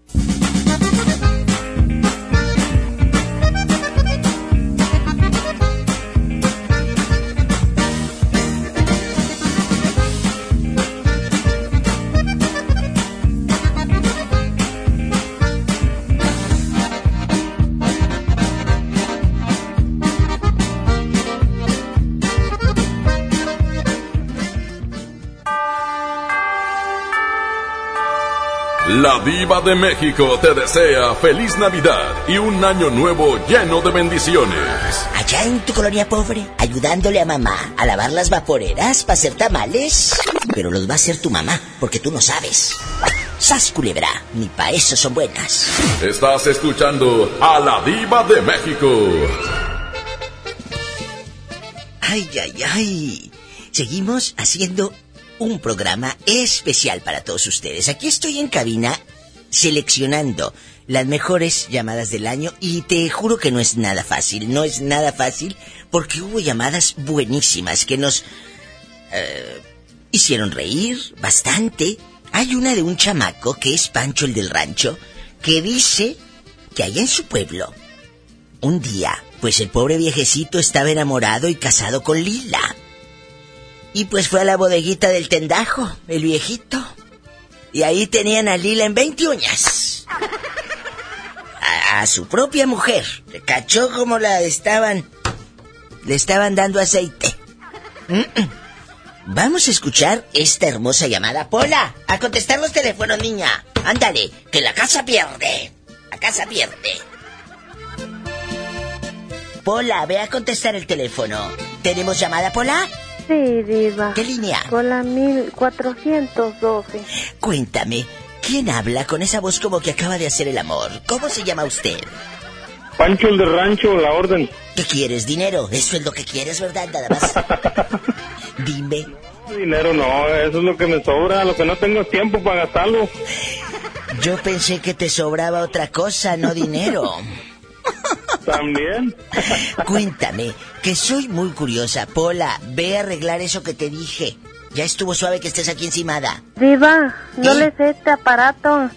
La diva de México te desea feliz Navidad y un año nuevo lleno de bendiciones. Allá en tu colonia pobre, ayudándole a mamá a lavar las vaporeras para hacer tamales. Pero los va a hacer tu mamá, porque tú no sabes. Sas culebra, ni pa' eso son buenas. Estás escuchando a la diva de México. Ay, ay, ay. Seguimos haciendo un programa especial para todos ustedes. Aquí estoy en cabina seleccionando las mejores llamadas del año y te juro que no es nada fácil, no es nada fácil porque hubo llamadas buenísimas que nos eh, hicieron reír bastante. Hay una de un chamaco que es Pancho el del rancho que dice que allá en su pueblo un día pues el pobre viejecito estaba enamorado y casado con Lila. Y pues fue a la bodeguita del tendajo, el viejito. Y ahí tenían a Lila en 20 uñas. A, su propia mujer. Cachó como la estaban. Le estaban dando aceite. Vamos a escuchar esta hermosa llamada. Pola, a contestar los teléfonos, niña. Ándale, que la casa pierde. La casa pierde. Pola, ve a contestar el teléfono. ¿Tenemos llamada, Pola? Sí, Diva. ¿Qué línea? Con la 1412. Cuéntame, ¿quién habla con esa voz como que acaba de hacer el amor? ¿Cómo se llama usted? Pancho el de rancho, la orden. ¿Qué quieres? ¿Dinero? Eso es lo que quieres, ¿verdad? Nada más. [LAUGHS] Dime. Dinero no, eso es lo que me sobra, lo que no tengo es tiempo para gastarlo. Yo pensé que te sobraba otra cosa, no dinero. [LAUGHS] También. Cuéntame, que soy muy curiosa. Pola, ve a arreglar eso que te dije. Ya estuvo suave que estés aquí encimada. Diva, no ¿Eh? le sé este aparato.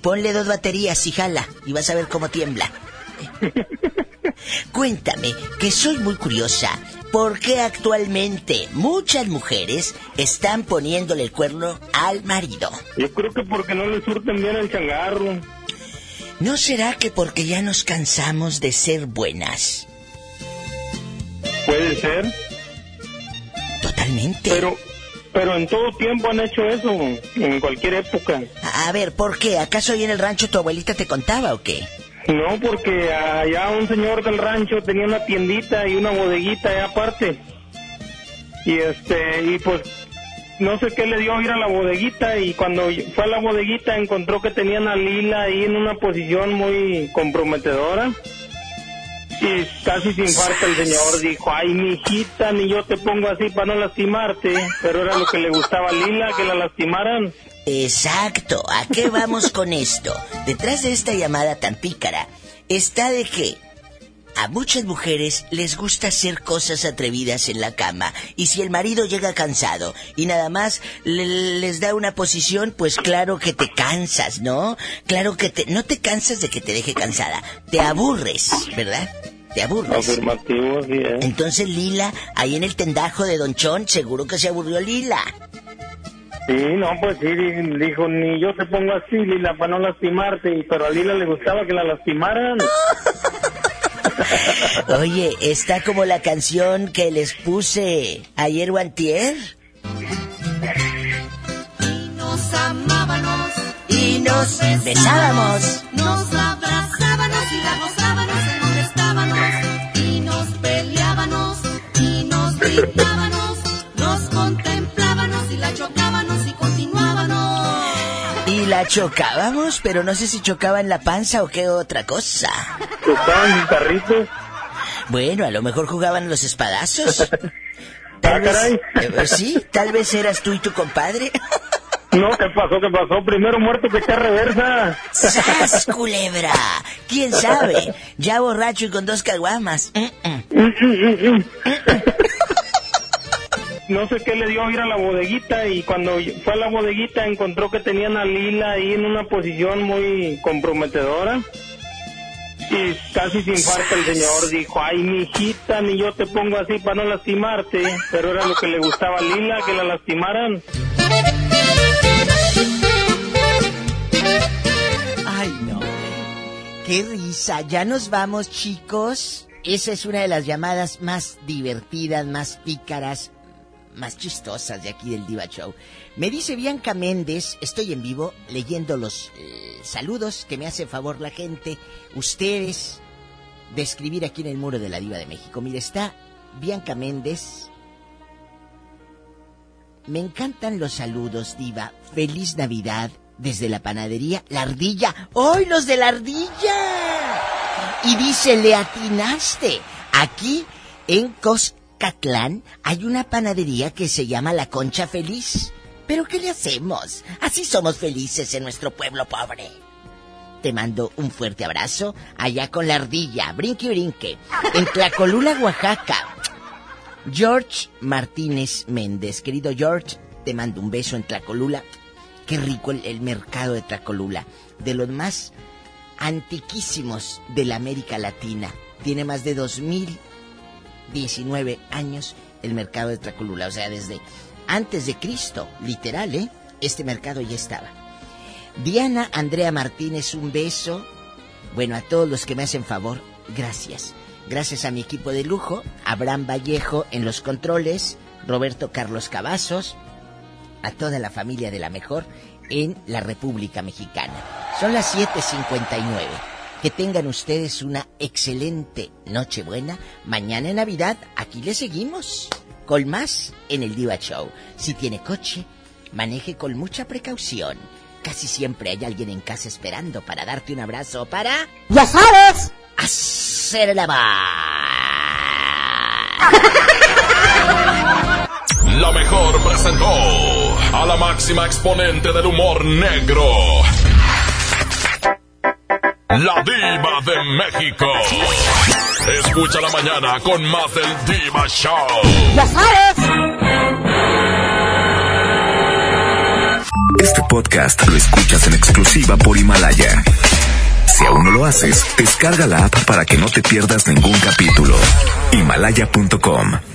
Ponle dos baterías y jala, y vas a ver cómo tiembla. [LAUGHS] Cuéntame, que soy muy curiosa. ¿Por qué actualmente muchas mujeres están poniéndole el cuerno al marido? Yo creo que porque no le surten bien el changarro. ¿No será que porque ya nos cansamos de ser buenas? Puede ser. Totalmente. Pero, pero en todo tiempo han hecho eso, en cualquier época. A ver, ¿por qué? ¿Acaso ahí en el rancho tu abuelita te contaba o qué? No, porque allá un señor del rancho tenía una tiendita y una bodeguita allá aparte. Y este, y pues no sé qué le dio a ir a la bodeguita y cuando fue a la bodeguita encontró que tenían a Lila ahí en una posición muy comprometedora Y casi se infarta el señor. Dijo, ay, mijita, ni yo te pongo así para no lastimarte. Pero era lo que le gustaba a Lila, que la lastimaran. Exacto. ¿A qué vamos con esto? Detrás de esta llamada tan pícara está de que a muchas mujeres les gusta hacer cosas atrevidas en la cama y si el marido llega cansado y nada más le- les da una posición, pues claro que te cansas, ¿no? Claro que te no te cansas de que te deje cansada, te aburres, ¿verdad? Te aburres. Afirmativo, sí, ¿eh? Entonces Lila, ahí en el tendajo de Don Chon, seguro que se aburrió Lila. Sí, no, pues sí, di- dijo, ni yo te pongo así, Lila, para no lastimarte. Y- Pero a Lila le gustaba que la lastimaran. [LAUGHS] Oye, está como la canción que les puse ayer o antier. Nos amábamos y nos besábamos. Nos abrazábamos y la gozábamos en donde estábamos. Y nos peleábamos y nos gritábamos. La chocábamos, pero no sé si chocaba en la panza o qué otra cosa. Chocaban mis carritos. Bueno, a lo mejor jugaban los espadazos. [LAUGHS] Tal vez, eh, sí, tal vez eras tú y tu compadre. [LAUGHS] No, ¿qué pasó? ¿Qué pasó? Primero muerto que echar reversa. ¡Sas, culebra! ¿Quién sabe? Ya borracho y con dos caguamas. Mm, mm. No sé qué le dio a ir a la bodeguita y cuando fue a la bodeguita encontró que tenían a Lila ahí en una posición muy comprometedora. Y casi se infarta el señor. Dijo, ay, mijita, ni yo te pongo así para no lastimarte. Pero era lo que le gustaba a Lila, que la lastimaran. Ay, no. Qué risa. Ya nos vamos, chicos. Esa es una de las llamadas más divertidas, más pícaras, más chistosas de aquí del Diva Show. Me dice Bianca Méndez, estoy en vivo leyendo los eh, saludos que me hace favor la gente, ustedes, de escribir aquí en el muro de la Diva de México. Mire, está Bianca Méndez. Me encantan los saludos, Diva. Feliz Navidad desde la panadería La Ardilla. ¡Hoy los de la Ardilla! Y dice, le atinaste. Aquí en Coscatlán hay una panadería que se llama La Concha Feliz. Pero ¿qué le hacemos? Así somos felices en nuestro pueblo pobre. Te mando un fuerte abrazo allá con la ardilla, brinque y brinque, en Tlacolula, Oaxaca. George Martínez Méndez, querido George, te mando un beso en Tlacolula. Qué rico el, el mercado de Tlacolula, de los más antiquísimos de la América Latina. Tiene más de 2019 años el mercado de Tlacolula, o sea, desde antes de Cristo, literal, ¿eh? Este mercado ya estaba. Diana Andrea Martínez, un beso. Bueno, a todos los que me hacen favor, gracias. Gracias a mi equipo de lujo, Abraham Vallejo en los controles, Roberto Carlos Cavazos, a toda la familia de la mejor en la República Mexicana. Son las 7:59. Que tengan ustedes una excelente Nochebuena. Mañana en Navidad, aquí les seguimos. Con más en el Diva Show. Si tiene coche, maneje con mucha precaución. Casi siempre hay alguien en casa esperando para darte un abrazo para... ¡Ya sabes! Hacer la La mejor presentó a la máxima exponente del humor negro. La diva de México. Escucha la mañana con más del Diva Show. ¡Ya sabes! Este podcast lo escuchas en exclusiva por Himalaya. Si aún no lo haces, descarga la app para que no te pierdas ningún capítulo. Himalaya.com